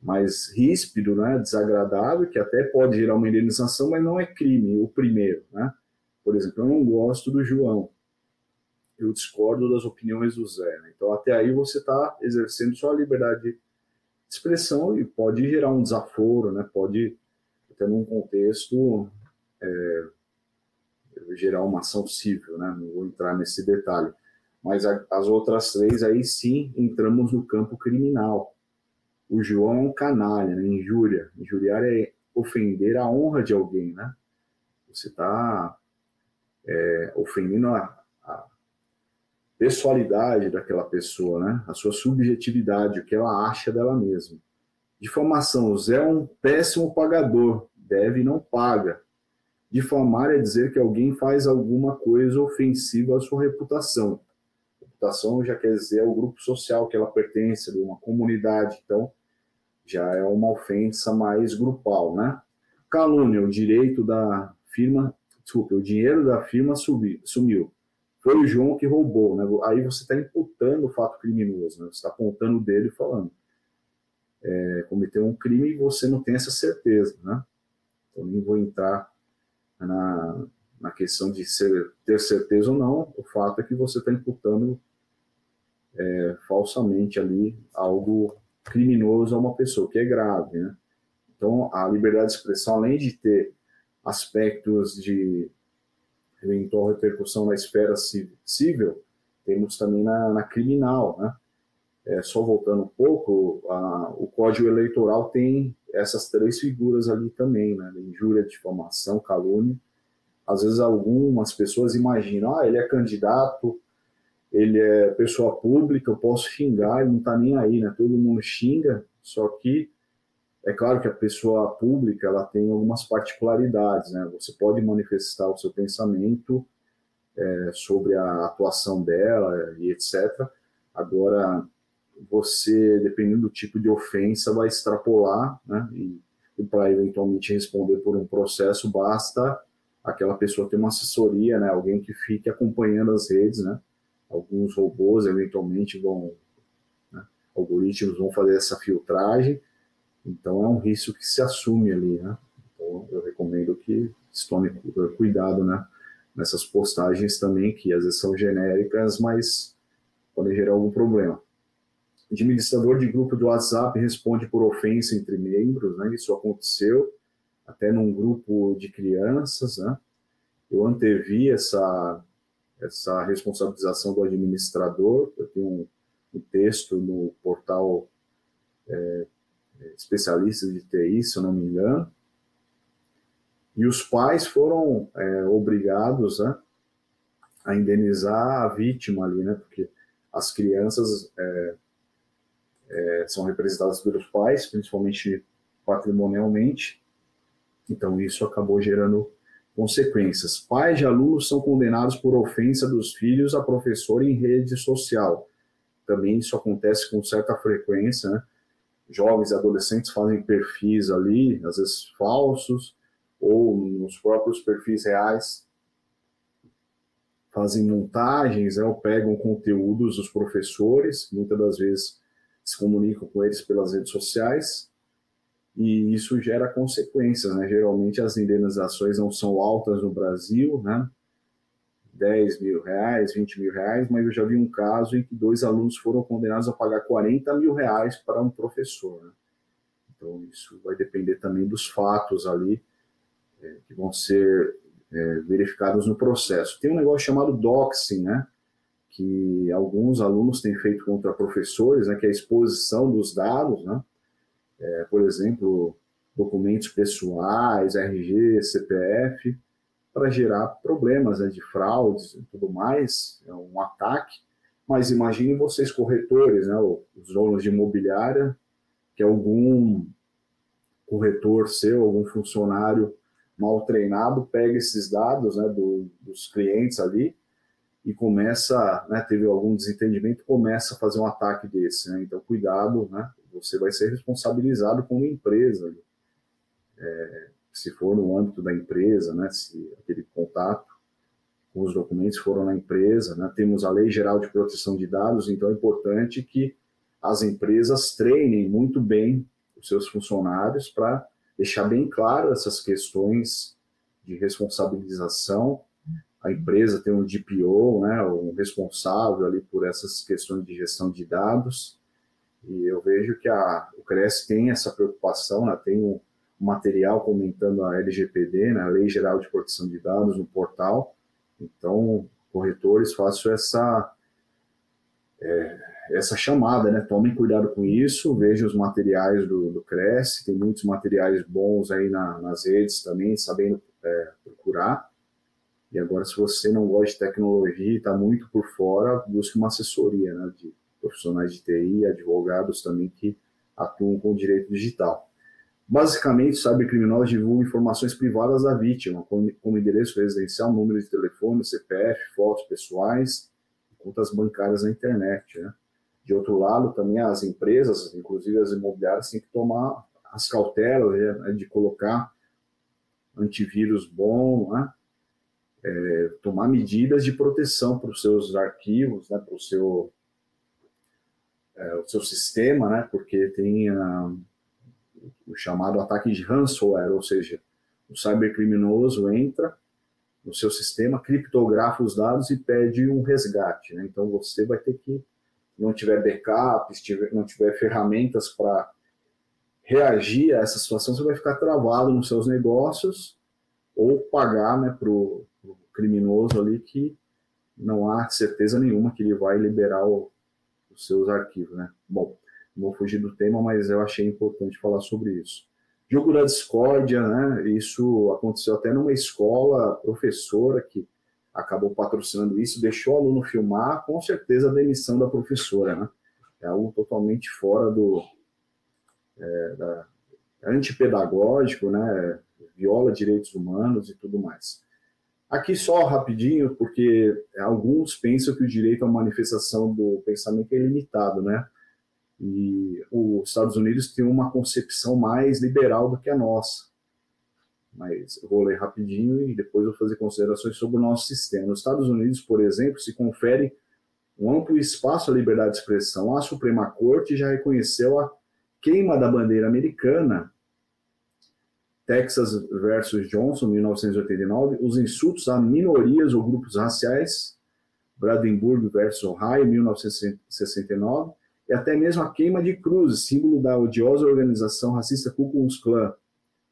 mais ríspido, né, desagradável, que até pode gerar uma indenização, mas não é crime, o primeiro. Né? Por exemplo, eu não gosto do João, eu discordo das opiniões do Zé. Né? Então, até aí você está exercendo sua liberdade de expressão e pode gerar um desaforo, né? pode, até num contexto, é, gerar uma ação civil, né? não vou entrar nesse detalhe. Mas a, as outras três, aí sim, entramos no campo criminal o João é um canalha, né? injúria. Injuriar é ofender a honra de alguém, né? Você está é, ofendendo a, a, pessoalidade daquela pessoa, né? A sua subjetividade, o que ela acha dela mesma. Difamação, Zé é um péssimo pagador, deve e não paga. Difamar é dizer que alguém faz alguma coisa ofensiva à sua reputação. Reputação já quer dizer o grupo social que ela pertence, de uma comunidade. Então, já é uma ofensa mais grupal, né? Calúnia, o direito da firma, desculpa, o dinheiro da firma sumiu. Foi o João que roubou, né? Aí você está imputando o fato criminoso, né? Você está apontando dele e falando. É, cometeu um crime e você não tem essa certeza, né? Então nem vou entrar na, na questão de ser, ter certeza ou não, o fato é que você está imputando é, falsamente ali algo criminoso a uma pessoa, que é grave, né? Então, a liberdade de expressão, além de ter aspectos de eventual repercussão na esfera civil, temos também na, na criminal, né? É, só voltando um pouco, a, o Código Eleitoral tem essas três figuras ali também, né? Injúria, difamação, calúnia. Às vezes algumas pessoas imaginam, ah, ele é candidato, ele é pessoa pública, eu posso xingar, ele não está nem aí, né? Todo mundo xinga, só que é claro que a pessoa pública ela tem algumas particularidades, né? Você pode manifestar o seu pensamento é, sobre a atuação dela e etc. Agora, você, dependendo do tipo de ofensa, vai extrapolar, né? E, e para eventualmente responder por um processo, basta aquela pessoa ter uma assessoria, né? Alguém que fique acompanhando as redes, né? alguns robôs eventualmente vão, né, algoritmos vão fazer essa filtragem, então é um risco que se assume ali, né? Então eu recomendo que se tome cuidado, né? Nessas postagens também, que às vezes são genéricas, mas podem gerar algum problema. Administrador de grupo do WhatsApp responde por ofensa entre membros, né? Isso aconteceu até num grupo de crianças, né? Eu antevi essa essa responsabilização do administrador. Eu tenho um, um texto no portal é, especialistas de TI, se eu não me engano, e os pais foram é, obrigados né, a indenizar a vítima ali, né, porque as crianças é, é, são representadas pelos pais, principalmente patrimonialmente, então isso acabou gerando Consequências: pais de alunos são condenados por ofensa dos filhos a professor em rede social. Também isso acontece com certa frequência, né? Jovens e adolescentes fazem perfis ali, às vezes falsos, ou nos próprios perfis reais, fazem montagens, né, ou pegam conteúdos dos professores, muitas das vezes se comunicam com eles pelas redes sociais, e isso gera consequências, né? Geralmente as indenizações não são altas no Brasil, né? 10 mil reais, 20 mil reais, mas eu já vi um caso em que dois alunos foram condenados a pagar 40 mil reais para um professor. Né? Então, isso vai depender também dos fatos ali, é, que vão ser é, verificadas no processo. Tem um negócio chamado doxing, né? Que alguns alunos têm feito contra professores, né? Que é a exposição dos dados, né? É, por exemplo, documentos pessoais, RG, CPF, para gerar problemas né, de fraudes e tudo mais, é um ataque. Mas imagine vocês, corretores, né, os donos de imobiliária, que algum corretor seu, algum funcionário mal treinado, pega esses dados né, do, dos clientes ali e começa, né, teve algum desentendimento, começa a fazer um ataque desse. Né? Então, cuidado, né? você vai ser responsabilizado como empresa. É, se for no âmbito da empresa, né, se aquele contato com os documentos foram na empresa, né, temos a Lei Geral de Proteção de Dados, então é importante que as empresas treinem muito bem os seus funcionários para deixar bem claro essas questões de responsabilização. A empresa tem um DPO, né, um responsável ali por essas questões de gestão de dados, e eu vejo que a, o CRES tem essa preocupação, né, tem um material comentando a LGPD, né, a Lei Geral de Proteção de Dados, no portal. Então, corretores, faço essa, é, essa chamada, né? Tomem cuidado com isso, vejam os materiais do, do Cresce, tem muitos materiais bons aí na, nas redes também, sabendo é, procurar. E agora, se você não gosta de tecnologia e está muito por fora, busque uma assessoria, né? De profissionais de TI, advogados também que atuam com direito digital. Basicamente, cybercriminosos divulgam informações privadas da vítima, como, como endereço residencial, número de telefone, CPF, fotos pessoais, contas bancárias na internet. Né? De outro lado, também as empresas, inclusive as imobiliárias, têm que tomar as cautelas né, de colocar antivírus bom, né? É, tomar medidas de proteção para os seus arquivos, né? para o seu, é, o seu sistema, né? porque tem uh, o chamado ataque de ransomware, ou seja, o cybercriminoso entra no seu sistema, criptografa os dados e pede um resgate. Né? Então você vai ter que, não tiver backup, tiver, não tiver ferramentas para reagir a essa situação, você vai ficar travado nos seus negócios ou pagar né, para o criminoso ali que não há certeza nenhuma que ele vai liberar o, os seus arquivos. Né? Bom, vou fugir do tema, mas eu achei importante falar sobre isso. Jogo da discórdia, né? Isso aconteceu até numa escola, professora que acabou patrocinando isso, deixou o aluno filmar, com certeza a demissão da professora, né? É algo totalmente fora do é, da, antipedagógico, né? Viola direitos humanos e tudo mais. Aqui só rapidinho, porque alguns pensam que o direito à manifestação do pensamento é ilimitado, né? E os Estados Unidos têm uma concepção mais liberal do que a nossa. Mas eu vou ler rapidinho e depois vou fazer considerações sobre o nosso sistema. Nos Estados Unidos, por exemplo, se confere um amplo espaço à liberdade de expressão. A Suprema Corte já reconheceu a queima da bandeira americana, Texas versus Johnson, 1989, os insultos a minorias ou grupos raciais, Brandenburg versus Ohio, 1969, e até mesmo a queima de cruzes, símbolo da odiosa organização racista Ku Klux Klan,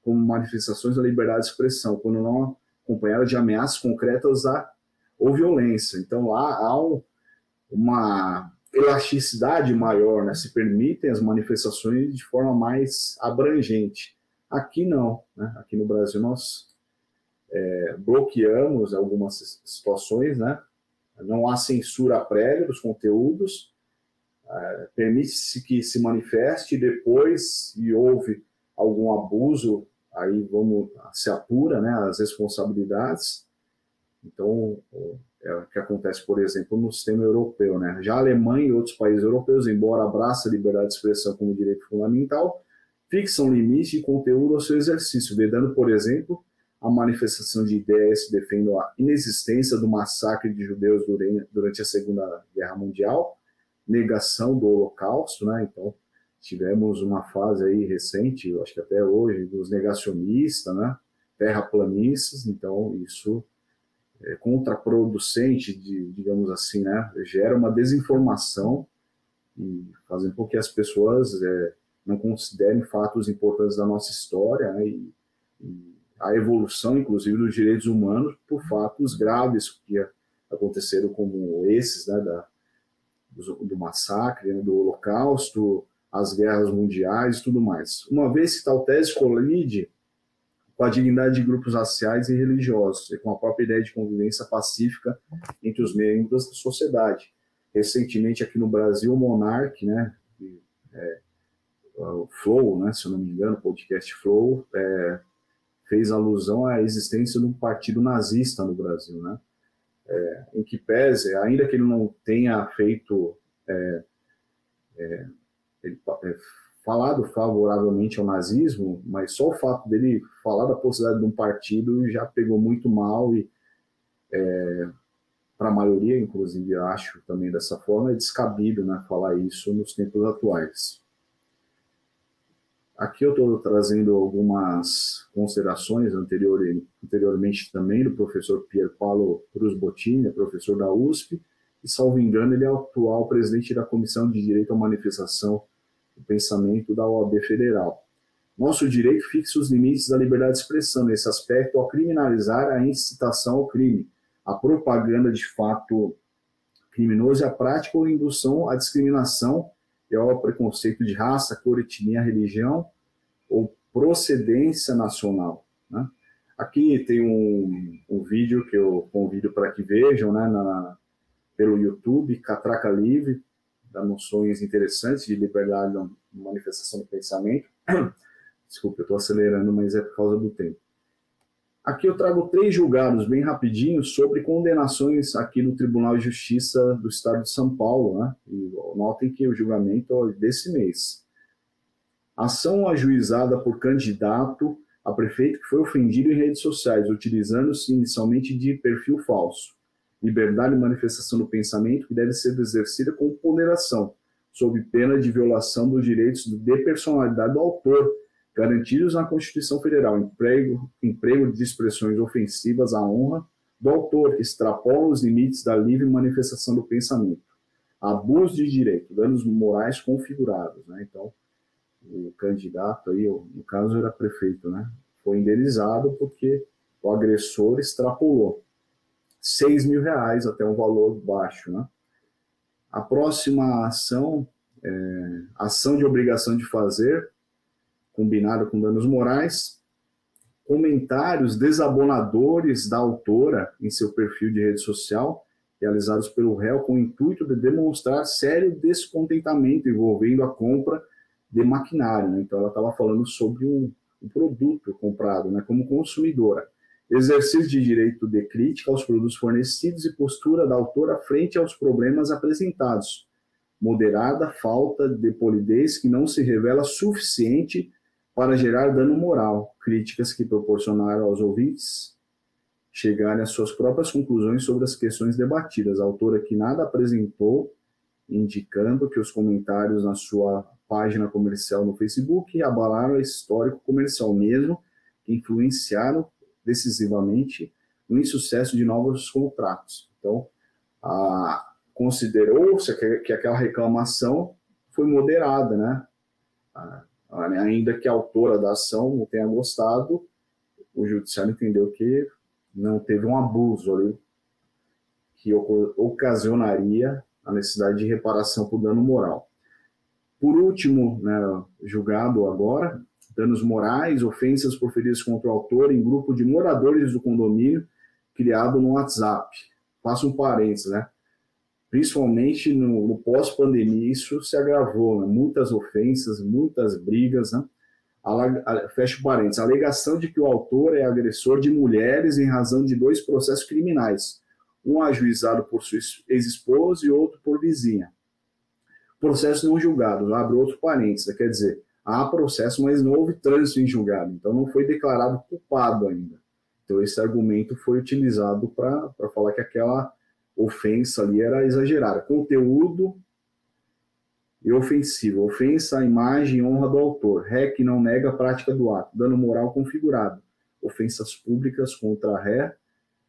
como manifestações da liberdade de expressão, quando não acompanharam de ameaças concretas a, ou violência. Então há um, uma elasticidade maior, né? se permitem as manifestações de forma mais abrangente. Aqui não, né? aqui no Brasil nós é, bloqueamos algumas situações, né? não há censura prévia dos conteúdos, é, permite-se que se manifeste depois e houve algum abuso, aí vamos se apura, né, as responsabilidades. Então, é o que acontece, por exemplo, no sistema europeu, né? Já a Alemanha e outros países europeus, embora abraçem a liberdade de expressão como direito fundamental, fixam limite de conteúdo ao seu exercício, vedando, por exemplo, a manifestação de ideias que defendam a inexistência do massacre de judeus durante a Segunda Guerra Mundial, negação do Holocausto, né? Então, tivemos uma fase aí recente, eu acho que até hoje, dos negacionistas, né? Terraplanistas, então isso é contraproducente, de, digamos assim, né? Gera uma desinformação e fazendo com que as pessoas é, não considerem fatos importantes da nossa história né? e, e a evolução, inclusive, dos direitos humanos por fatos graves que aconteceram como esses, né, da, do, do massacre, né, do holocausto, as guerras mundiais e tudo mais. Uma vez que tal tese colide com a dignidade de grupos raciais e religiosos e com a própria ideia de convivência pacífica entre os membros da sociedade. Recentemente aqui no Brasil, o Monark, né, é, o Flow, né, se eu não me engano, o podcast Flow, é, fez alusão à existência de um partido nazista no Brasil, né? É, em que pese, ainda que ele não tenha feito é, é, ele, é, falado favoravelmente ao nazismo, mas só o fato dele falar da possibilidade de um partido já pegou muito mal e é, para a maioria, inclusive, acho também dessa forma, é descabido né, falar isso nos tempos atuais. Aqui eu estou trazendo algumas considerações anterior, anteriormente também do professor Pier Paolo Cruz Bottini, professor da USP, e, salvo engano, ele é o atual presidente da Comissão de Direito à Manifestação do Pensamento da OAB Federal. Nosso direito fixa os limites da liberdade de expressão nesse aspecto ao criminalizar a incitação ao crime, a propaganda de fato criminoso e a prática ou indução à discriminação e ao preconceito de raça, cor, etnia, religião ou procedência nacional. Né? Aqui tem um, um, vídeo que eu convido para que vejam né, na, pelo YouTube, Catraca Livre, dá noções interessantes de liberdade de manifestação do pensamento. Desculpa, eu estou acelerando, mas é por causa do tempo. Aqui eu trago três julgados bem rapidinho sobre condenações aqui no Tribunal de Justiça do Estado de São Paulo, né? E notem que o julgamento é desse mês. Ação ajuizada por candidato a prefeito que foi ofendido em redes sociais, utilizando-se inicialmente de perfil falso. Liberdade de manifestação do pensamento que deve ser exercida com ponderação, sob pena de violação dos direitos de personalidade do autor, garantidos na Constituição Federal, emprego, emprego de expressões ofensivas à honra do autor, que os limites da livre manifestação do pensamento, abuso de direito, danos morais configurados. Né? Então, o candidato aí, no caso era prefeito, né? foi indenizado porque o agressor extrapolou 6 mil reais até um valor baixo. Né? A próxima ação, é, ação de obrigação de fazer, combinado com danos morais, comentários desabonadores da autora em seu perfil de rede social, realizados pelo réu com o intuito de demonstrar sério descontentamento envolvendo a compra de maquinário. Né? Então, ela estava falando sobre um, um, produto comprado né, como consumidora. Exercício de direito de crítica aos produtos fornecidos e postura da autora frente aos problemas apresentados. Moderada falta de polidez que não se revela suficiente para gerar dano moral, críticas que proporcionaram aos ouvintes chegarem às suas próprias conclusões sobre as questões debatidas. A autora que nada apresentou, indicando que os comentários na sua página comercial no Facebook abalaram esse histórico comercial mesmo, que influenciaram decisivamente no insucesso de novos contratos. Então, considerou-se que, que aquela reclamação foi moderada, né? Ainda que a autora da ação não tenha gostado, o judiciário entendeu que não teve um abuso ali que ocasionaria a necessidade de reparação por dano moral. Por último, né, julgado agora, danos morais, ofensas proferidas contra o autor em grupo de moradores do condomínio criado no WhatsApp. Faço um parênteses, né? Principalmente no, no pós-pandemia, isso se agravou, né? muitas ofensas, muitas brigas, né? fecha parênteses, a alegação de que o autor é agressor de mulheres em razão de dois processos criminais, um ajuizado por sua ex-esposa e outro por vizinha. Processo não julgado, abre outro parênteses, quer dizer, há processo, mas não houve trânsito em julgado, então não foi declarado culpado ainda. Então esse argumento foi utilizado para falar que aquela ofensa ali era exagerada. Conteúdo e ofensivo. Ofensa à imagem e honra do autor. Ré que não nega a prática do ato. Dano moral configurado. Ofensas públicas contra ré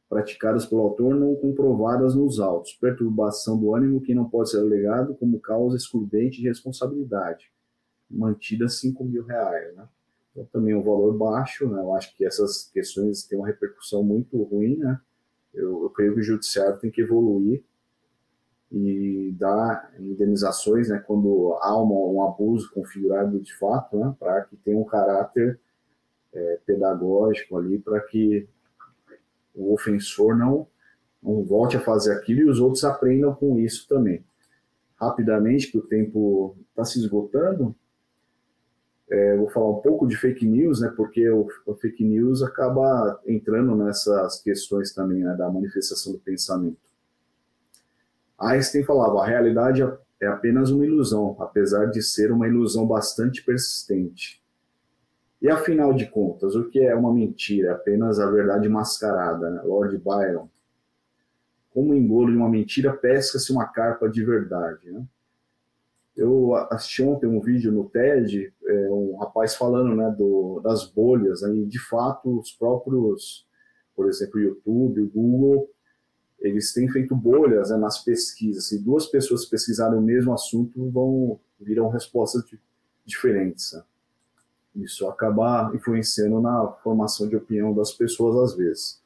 praticadas pelo autor não comprovadas nos autos. Perturbação do ânimo que não pode ser alegado como causa excludente de responsabilidade. Mantida 5 mil reais. Né? Então, também um valor baixo, né? Eu acho que essas questões têm uma repercussão muito ruim, né? Eu, eu creio que o judiciário tem que evoluir e dar indenizações, né, quando há um, um abuso configurado de fato, né, para que tenha um caráter é, pedagógico ali, para que o ofensor não, não volte a fazer aquilo e os outros aprendam com isso também. Rapidamente, que o tempo está se esgotando, é, vou falar um pouco de fake news, né, porque o, o fake news acaba entrando nessas questões também né, da manifestação do pensamento. Einstein falava: a realidade é apenas uma ilusão, apesar de ser uma ilusão bastante persistente. E afinal de contas, o que é uma mentira? É apenas a verdade mascarada, né? Lord Byron. Como engolo de uma mentira, pesca-se uma carpa de verdade. Né? Eu assisti ontem um vídeo no TED, é, um rapaz falando né, do, das bolhas, né, e de fato os próprios, por exemplo, YouTube, Google, eles têm feito bolhas né, nas pesquisas. Se duas pessoas pesquisarem o mesmo assunto, vão viram respostas diferentes. Né? Isso acaba influenciando na formação de opinião das pessoas às vezes.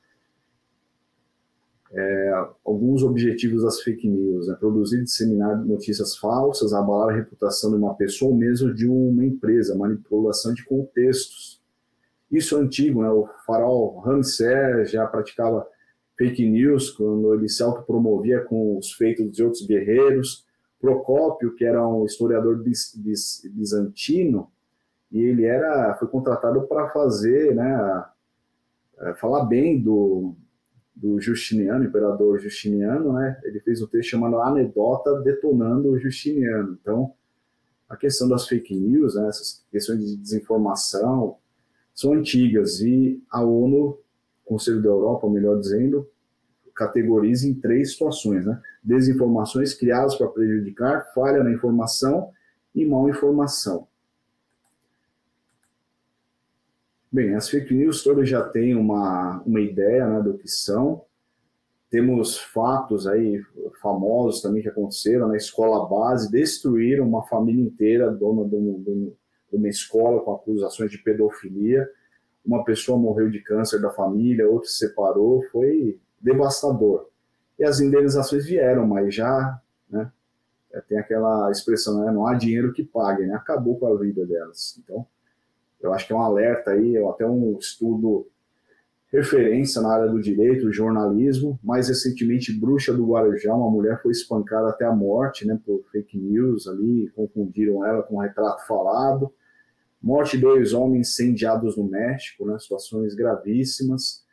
É, alguns objetivos das fake news, né? produzir e disseminar notícias falsas, abalar a reputação de uma pessoa ou mesmo de uma empresa, manipulação de contextos. Isso é antigo, né? o farol Ramsés já praticava fake news, quando ele se autopromovia com os feitos de outros guerreiros. Procópio, que era um historiador bizantino, e ele era foi contratado para fazer, né, falar bem do, do Justiniano, imperador Justiniano, né? Ele fez um texto chamado Anedota detonando o Justiniano. Então, a questão das fake news, né, essas questões de desinformação, são antigas e a ONU Conselho da Europa, melhor dizendo, categoriza em três situações, né? Desinformações criadas para prejudicar, falha na informação e mal informação. Bem, as fake news todas já têm uma, uma ideia né, do que são. Temos fatos aí famosos também que aconteceram na escola base, destruíram uma família inteira, dona de, um, de uma escola com acusações de pedofilia uma pessoa morreu de câncer da família, outra se separou, foi devastador. E as indenizações vieram, mas já, né, tem aquela expressão, né, não há dinheiro que pague, né, acabou com a vida delas. Então, eu acho que é um alerta aí, até um estudo referência na área do direito, jornalismo, mais recentemente Bruxa do Guarujá, uma mulher foi espancada até a morte, né, por fake news ali, confundiram ela com um retrato falado, morte de dois homens incendiados no México, né, situações gravíssimas,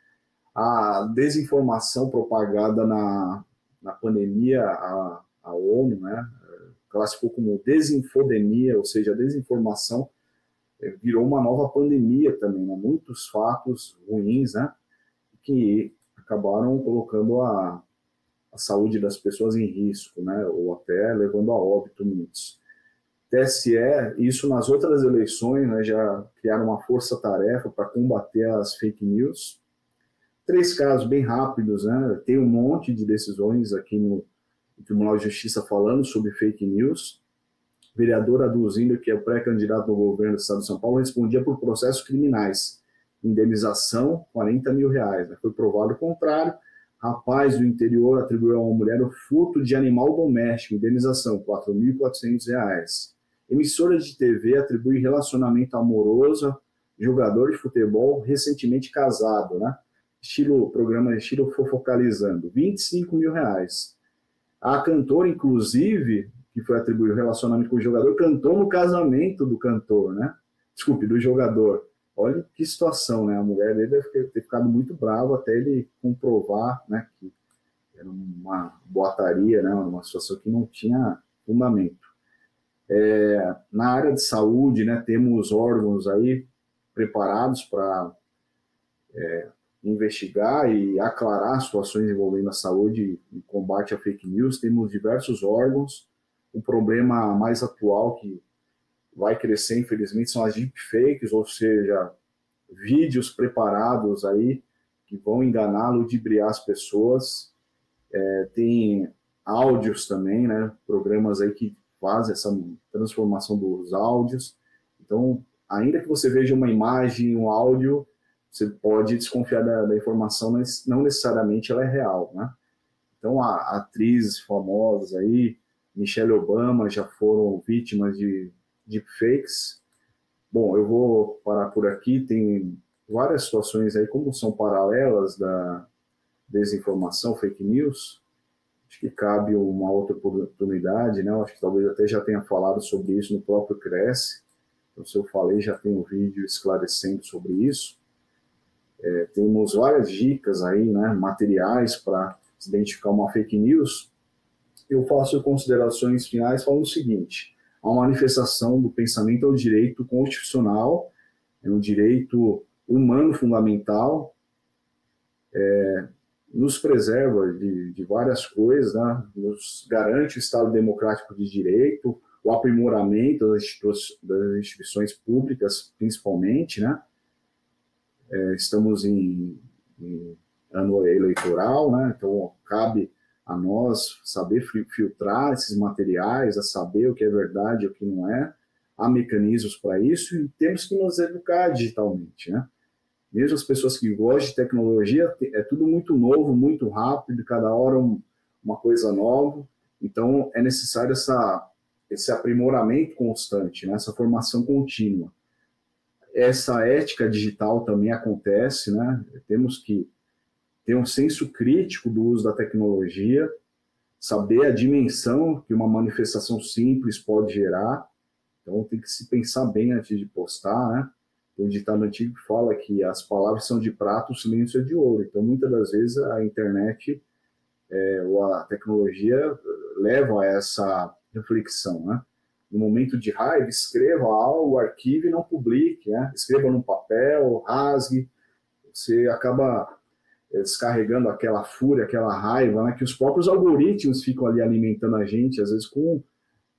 a desinformação propagada na, na pandemia, a, a ONU né, classificou como desinfodemia, ou seja, a desinformação virou uma nova pandemia também, né, muitos fatos ruins, né, que acabaram colocando a, a saúde das pessoas em risco, né, ou até levando a óbito muitos. TSE, isso nas outras eleições, né, já criaram uma força-tarefa para combater as fake news. Três casos bem rápidos, né? Tem um monte de decisões aqui no, Tribunal de Justiça falando sobre fake news. Vereador aduzindo que é o pré-candidato do governo do Estado de São Paulo respondia por processos criminais. Indenização, 40 mil reais. Né? Foi provado o contrário. Rapaz do interior atribuiu a uma mulher o furto de animal doméstico, indenização, 4.400 reais. Emissora de TV atribui relacionamento amoroso, jogador de futebol recentemente casado, né? Estilo, programa estilo fofocalizando, 25 mil reais. A cantora, inclusive, que foi atribuído relacionamento com o jogador, cantou no casamento do cantor, né? Desculpe, do jogador. Olha que situação, né? A mulher dele deve ter ficado muito brava até ele comprovar, né, que era uma boataria, né, uma situação que não tinha fundamento. É, na área de saúde, né, temos órgãos aí preparados para é, investigar e aclarar situações envolvendo a saúde e combate à fake news. Temos diversos órgãos. O problema mais atual que vai crescer, infelizmente, são as deepfakes, ou seja, vídeos preparados aí que vão enganar, ludibriar as pessoas. É, tem áudios também, né? Programas aí que faz essa transformação dos áudios. Então, ainda que você veja uma imagem, um áudio, você pode desconfiar da, da informação, mas não necessariamente ela é real, né? Então, a, atrizes famosas aí, Michelle Obama, já foram vítimas de deepfakes. Bom, eu vou parar por aqui, tem várias situações aí, como são paralelas da desinformação, fake news, acho que cabe uma outra oportunidade, né? Eu acho que talvez até já tenha falado sobre isso no próprio Cresce. Então, se eu falei, já tem um vídeo esclarecendo sobre isso. É, temos várias dicas aí, né? Materiais para identificar uma fake news. Eu faço considerações finais falando o seguinte: a manifestação do pensamento é um direito constitucional, é um direito humano fundamental. É, nos preserva de, de várias coisas, né? nos garante o Estado democrático de direito, o aprimoramento das, das instituições públicas, principalmente, né? É, estamos em, em, ano eleitoral, né? Então cabe a nós saber filtrar esses materiais, a saber o que é verdade e o que não é. Há mecanismos para isso e temos que nos educar digitalmente, né? mesmo as pessoas que gostam de tecnologia, é tudo muito novo, muito rápido, cada hora um, uma coisa nova. Então, é necessário essa, esse aprimoramento constante, né? essa formação contínua. Essa ética digital também acontece, né? Temos que ter um senso crítico do uso da tecnologia, saber a dimensão que uma manifestação simples pode gerar. Então, tem que se pensar bem antes de postar, né? o ditado antigo fala que as palavras são de prata, o silêncio é de ouro. Então, muitas das vezes, a internet é, ou a tecnologia leva a essa reflexão, né? No momento de raiva, escreva algo, arquive e não publique, né? Escreva num papel, rasgue. Você acaba descarregando aquela fúria, aquela raiva, né? Que os próprios algoritmos ficam ali alimentando a gente, às vezes com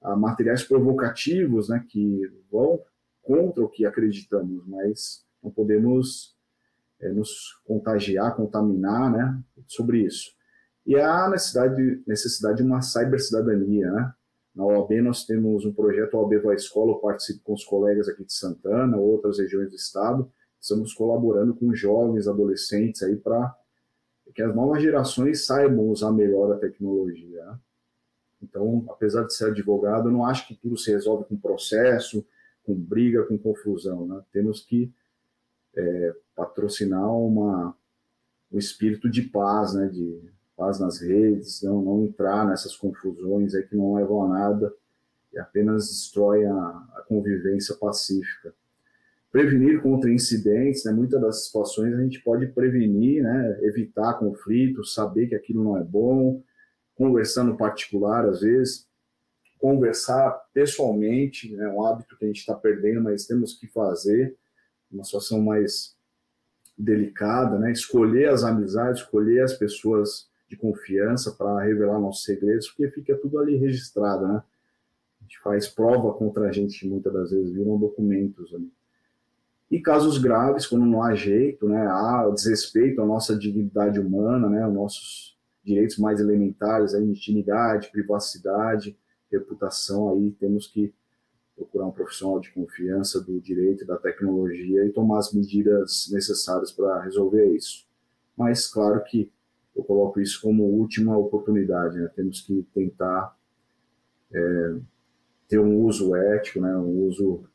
ah, materiais provocativos, né? Que vão contra o que acreditamos, mas não podemos é, nos contagiar, contaminar, né, sobre isso. E há necessidade, necessidade de uma cybercidadania, né? Na OAB nós temos um projeto OAB Vai Escola, eu participo com os colegas aqui de Santana, outras regiões do estado, estamos colaborando com jovens, adolescentes aí para que as novas gerações saibam usar melhor a tecnologia. Então, apesar de ser advogado, eu não acho que tudo se resolve com processo, com briga, com confusão. Né? Temos que é, patrocinar uma, um espírito de paz, né? de paz nas redes, não, não entrar nessas confusões aí que não levam a nada e apenas destrói a, a convivência pacífica. Prevenir contra incidentes, né? muitas das situações a gente pode prevenir, né? evitar conflitos, saber que aquilo não é bom, conversar no particular às vezes, conversar pessoalmente, é né, um hábito que a gente está perdendo, mas temos que fazer, uma situação mais delicada, né, escolher as amizades, escolher as pessoas de confiança para revelar nossos segredos, porque fica tudo ali registrado, né? A gente faz prova contra a gente, muitas das vezes viram documentos ali. E casos graves, quando não há jeito, né, há desrespeito à nossa dignidade humana, né, aos nossos direitos mais elementares, a intimidade, privacidade, reputação, aí temos que procurar um profissional de confiança do direito da tecnologia e tomar as medidas necessárias para resolver isso. Mas, claro que eu coloco isso como última oportunidade, né? temos que tentar é, ter um uso ético, né? um uso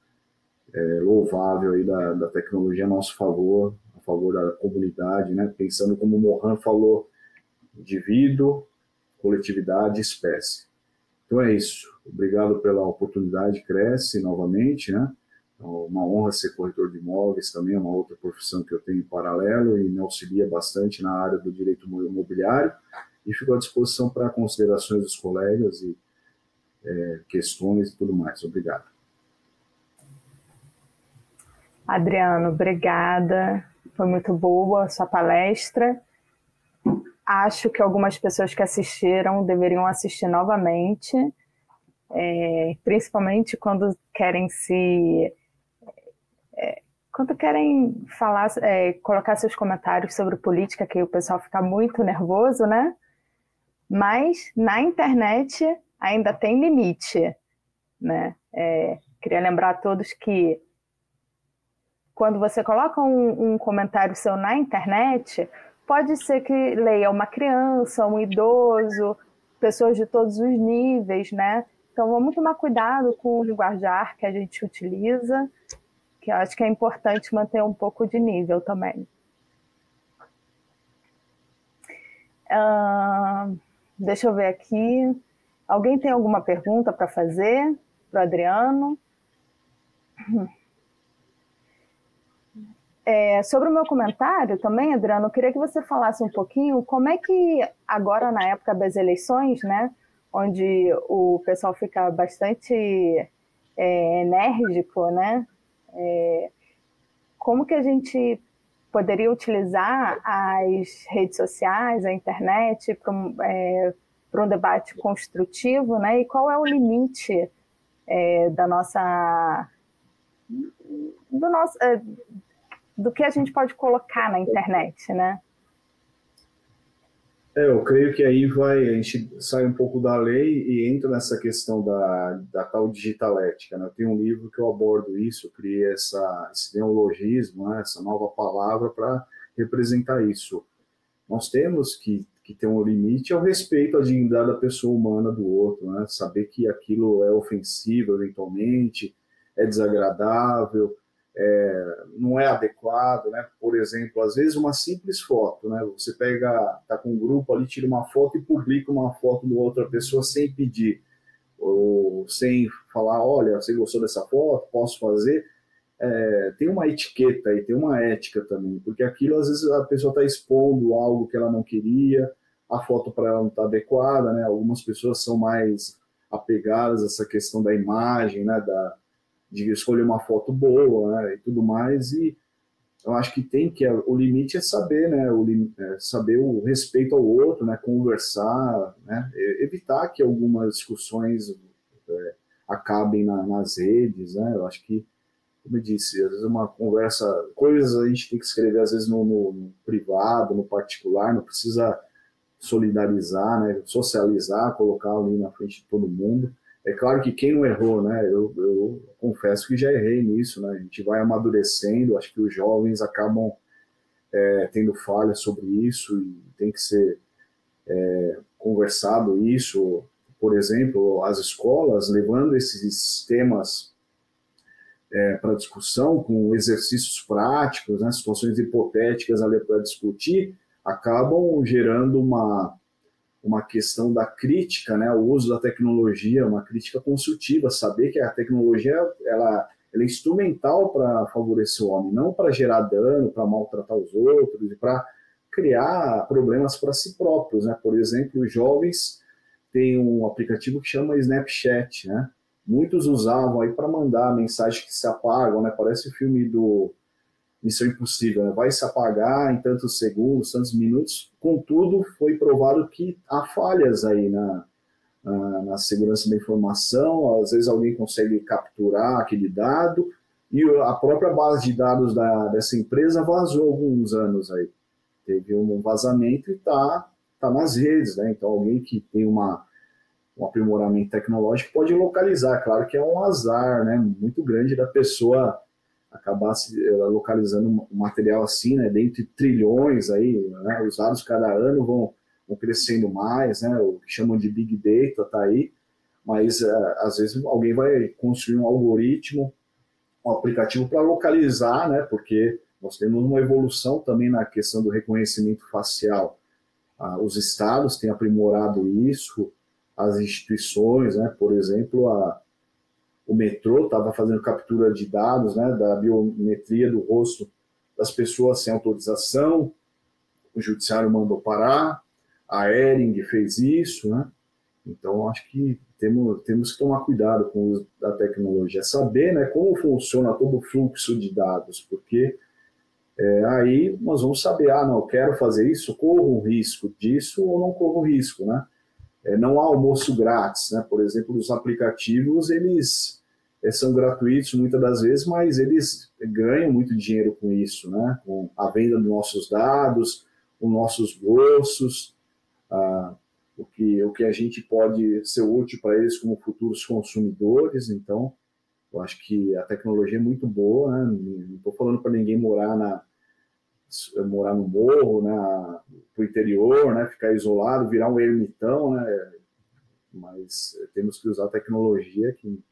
é, louvável aí da, da tecnologia a nosso favor, a favor da comunidade, né? pensando como o Mohan falou, indivíduo, coletividade, espécie. Então é isso. Obrigado pela oportunidade, cresce novamente, né? É uma honra ser corretor de imóveis também, é uma outra profissão que eu tenho em paralelo e me auxilia bastante na área do direito imobiliário e fico à disposição para considerações dos colegas e é, questões e tudo mais. Obrigado. Adriano, obrigada. Foi muito boa a sua palestra acho que algumas pessoas que assistiram deveriam assistir novamente, é, principalmente quando querem se. É, quando querem falar, é, colocar seus comentários sobre política, que o pessoal fica muito nervoso, né? Mas na internet ainda tem limite, né? É, queria lembrar a todos que quando você coloca um, um comentário seu na internet, pode ser que leia uma criança, um idoso, pessoas de todos os níveis, né? Então vamos tomar cuidado com o linguajar que a gente utiliza, que eu acho que é importante manter um pouco de nível também. Uh, deixa eu ver aqui. Alguém tem alguma pergunta para fazer para o Adriano? É, sobre o meu comentário também, Adriano, eu queria que você falasse um pouquinho como é que agora na época das eleições, né, onde o pessoal fica bastante é, enérgico, né, é, como que a gente poderia utilizar as redes sociais, a internet para um, é, um debate construtivo, né, e qual é o limite é, da nossa do nosso é, do que a gente pode colocar na internet, né? É, eu creio que aí vai, a gente sai um pouco da lei e entra nessa questão da, da tal digitalética. Né? Um livro que eu abordo isso, eu criei essa, esse neologismo, né? essa nova palavra para representar isso. Nós temos que, que ter um limite ao respeito à dignidade da pessoa humana do outro, né? saber que aquilo é ofensivo eventualmente, é desagradável, é, não é adequado, né? Por exemplo, às vezes uma simples foto, né? Você pega, tá com um grupo ali, tira uma foto e publica uma foto de outra pessoa sem pedir ou sem falar, olha, você gostou dessa foto, posso fazer. É, tem uma etiqueta e tem uma ética também, porque aquilo às vezes a pessoa está expondo algo que ela não queria, a foto para ela não está adequada, né? Algumas pessoas são mais apegadas a essa questão da imagem, né? Da, de escolher uma foto boa né, e tudo mais. E eu acho que tem que o limite é saber, né, o é saber o respeito ao outro, né, conversar, né, evitar que algumas discussões é, acabem na, nas redes, né. Eu acho que, como eu disse, às vezes uma conversa, coisas a gente tem que escrever às vezes no, no, no privado, no particular, não precisa solidarizar, né, socializar, colocar ali na frente de todo mundo. É claro que quem não errou, né? Eu, eu confesso que já errei nisso, né? A gente vai amadurecendo, acho que os jovens acabam é, tendo falhas sobre isso e tem que ser é, conversado isso. Por exemplo, as escolas levando esses temas é, para discussão, com exercícios práticos, né, situações hipotéticas ali para discutir, acabam gerando uma uma questão da crítica, né, o uso da tecnologia, uma crítica construtiva, saber que a tecnologia ela, ela é instrumental para favorecer o homem, não para gerar dano, para maltratar os outros e para criar problemas para si próprios, né? Por exemplo, os jovens têm um aplicativo que chama Snapchat, né? Muitos usavam aí para mandar mensagens que se apagam, né? Parece o filme do Missão Impossível, né? vai se apagar em tantos segundos, tantos minutos. Contudo, foi provado que há falhas aí na, na, na, segurança da informação. Às vezes alguém consegue capturar aquele dado e a própria base de dados da, dessa empresa vazou alguns anos aí. Teve um vazamento e está tá nas redes, né? Então alguém que tem uma um aprimoramento tecnológico pode localizar. Claro que é um azar, né? Muito grande da pessoa acabar se eh, localizando um material assim, né, dentro de trilhões aí, né, os dados cada ano vão, vão crescendo mais, né, o que chamam de Big Data tá aí, mas uh, às vezes alguém vai construir um algoritmo, um aplicativo para localizar, né, porque nós temos uma evolução também na questão do reconhecimento facial. Uh, os estados têm aprimorado isso, as instituições, né, por exemplo, a, o metrô estava fazendo captura de dados, né, da biometria do rosto das pessoas sem autorização, o judiciário mandou parar, a Ering fez isso, né? Então acho que temos, temos que tomar cuidado com o uso da tecnologia, saber, né, como funciona todo o fluxo de dados, porque é, aí nós vamos saber, ah, não, quero fazer isso, corro o risco disso ou não corro risco, né? É, não há almoço grátis, né? Por exemplo, os aplicativos, eles são gratuitos muitas das vezes, mas eles ganham muito dinheiro com isso, né? com a venda dos nossos dados, os nossos gostos, ah, o, que, o que a gente pode ser útil para eles como futuros consumidores. Então, Eu acho que a tecnologia é muito boa, né? Não estou falando para ninguém morar na morar no morro, né, pro interior, né, ficar isolado, virar um ermitão, né? Mas temos que usar a tecnologia que,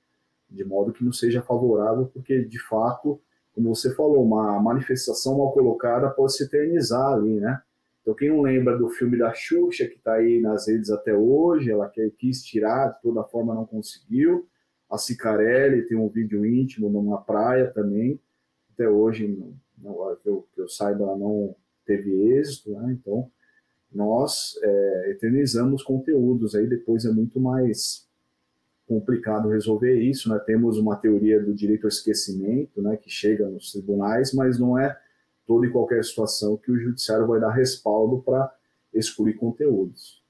de modo que não seja favorável, porque de fato, como você falou, uma manifestação mal colocada pode se eternizar ali, né? Então, quem não lembra do filme da Xuxa, que está aí nas redes até hoje, ela quis tirar, de toda forma não conseguiu. A Cicarelli tem um vídeo íntimo numa praia também. Até hoje, não, que, eu, que eu saiba, ela não teve êxito. Né? Então, nós é, eternizamos conteúdos. Aí depois é muito mais complicado resolver isso. Né? Temos uma teoria do direito ao esquecimento, né, que chega nos tribunais, mas não é toda e qualquer situação que o judiciário vai dar respaldo para excluir conteúdos.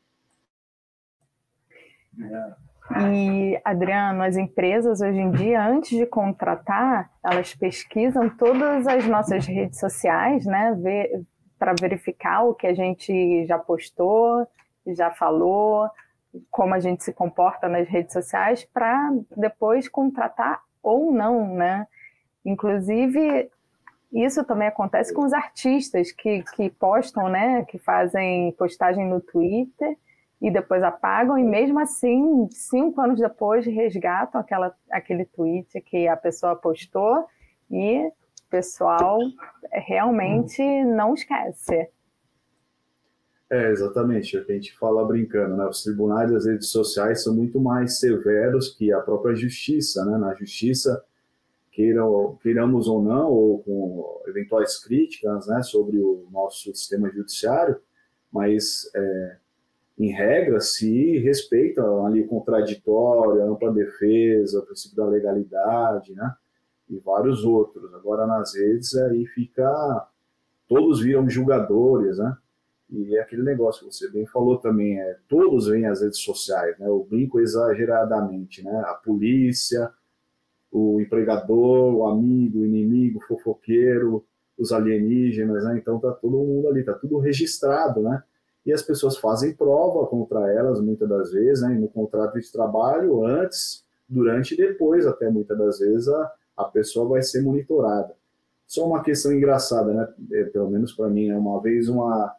E, Adriano, as empresas hoje em dia, antes de contratar, elas pesquisam todas as nossas redes sociais, né, para verificar o que a gente já postou, já falou, como a gente se comporta nas redes sociais, para depois contratar ou não, né? Inclusive, isso também acontece com os artistas que, que postam, né, que fazem postagem no Twitter e depois apagam, e mesmo assim, cinco anos depois, resgatam aquela, aquele tweet que a pessoa postou e o pessoal realmente não esquece. É, exatamente, a gente fala brincando, né? Os tribunais das redes sociais são muito mais severos que a própria justiça, né? Na justiça, queiram, queiramos ou não, ou com eventuais críticas né, sobre o nosso sistema judiciário, mas, é, em regra, se respeita ali o contraditório, a ampla defesa, o princípio da legalidade, né, e vários outros. Agora, nas redes, aí fica... Todos viram julgadores, né? E é aquele negócio que você bem falou também, é, todos veem as redes sociais, né? Eu brinco exageradamente, né? A polícia, o empregador, o amigo, o inimigo, o fofoqueiro, os alienígenas, né? Então tá todo mundo ali, tá tudo registrado, né? E as pessoas fazem prova contra elas muitas das vezes, né? no contrato de trabalho, antes, durante e depois, até muitas das vezes, a, a pessoa vai ser monitorada. Só uma questão engraçada, né? É, pelo menos para mim, né? uma vez uma,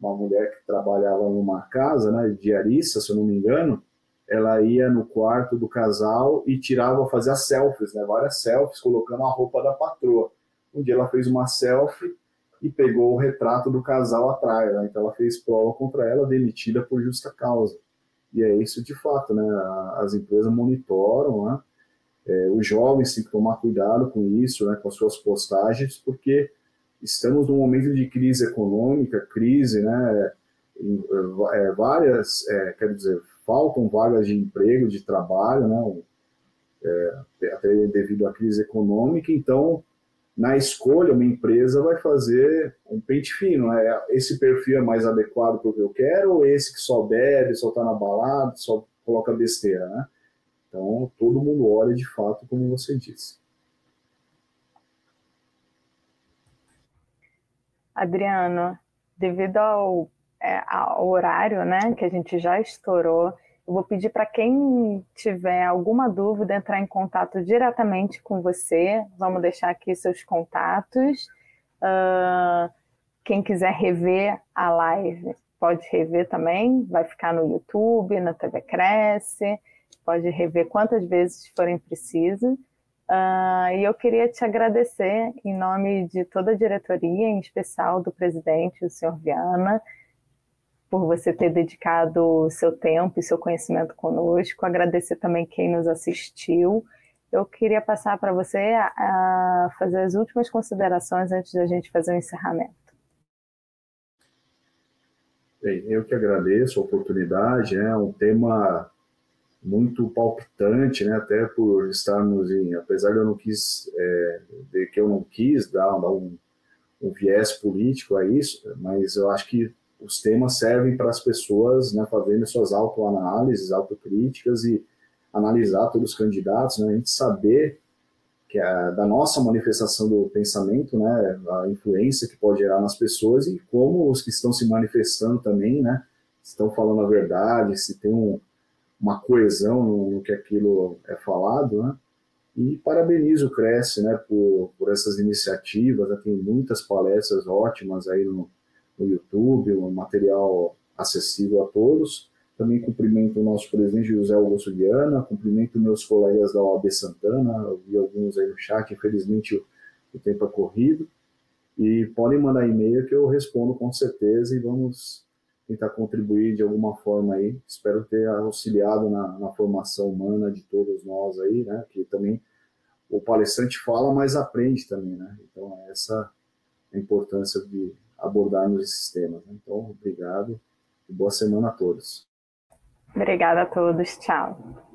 uma mulher que trabalhava numa casa, né, diarista, se eu não me engano, ela ia no quarto do casal e tirava, fazia selfies, né? Várias selfies, colocando a roupa da patroa. Um dia ela fez uma selfie e pegou o retrato do casal atrás, né? Então ela fez prova contra ela, demitida por justa causa. E é isso de fato, né? As empresas monitoram, né? É, os jovens têm que tomar cuidado com isso, né? Com as suas postagens, porque estamos num momento de crise econômica, crise, né? É, várias, é, quer dizer, faltam vagas de emprego, de trabalho, né? É, até devido à crise econômica, então na escolha uma empresa vai fazer um pente fino, né? esse perfil é mais adequado para o que eu quero ou esse que só bebe, só está na balada, só coloca besteira, né? Então todo mundo olha de fato como você disse. Adriano, devido ao é, ao horário, né, que a gente já estourou, eu vou pedir para quem tiver alguma dúvida entrar em contato diretamente com você. Vamos deixar aqui seus contatos. Uh, quem quiser rever a live, pode rever também. Vai ficar no YouTube, na TV Cresce. Pode rever quantas vezes forem precisas. Uh, e eu queria te agradecer em nome de toda a diretoria, em especial do presidente, o senhor Viana, por você ter dedicado seu tempo e seu conhecimento conosco. Agradecer também quem nos assistiu. Eu queria passar para você a, a fazer as últimas considerações antes da gente fazer o encerramento. Bem, eu que agradeço a oportunidade, é um tema muito palpitante, né, até por estarmos em, apesar de eu não quis, é, de que eu não quis dar, um, um viés político a isso, mas eu acho que os temas servem para as pessoas né, fazerem suas autoanálises, autocríticas e analisar todos os candidatos, né, a gente saber que é da nossa manifestação do pensamento, né, a influência que pode gerar nas pessoas e como os que estão se manifestando também, né, estão falando a verdade, se tem um, uma coesão no, que aquilo é falado, né, E parabenizo o Cresce né, por, por essas iniciativas, né, tem muitas palestras ótimas aí no, no YouTube, um material acessível a todos. Também cumprimento o nosso presidente José Augusto Guiana, cumprimento meus colegas da OAB Santana, vi alguns aí no chat, infelizmente o, o tempo é corrido. E podem mandar e-mail que eu respondo com certeza e vamos tentar contribuir de alguma forma aí. Espero ter auxiliado na, na formação humana de todos nós aí, né? Que também o palestrante fala, mas aprende também, né? Então, essa é a importância de abordarmos esses temas. Né? Então, obrigado e boa semana a todos. Obrigada a todos. Tchau.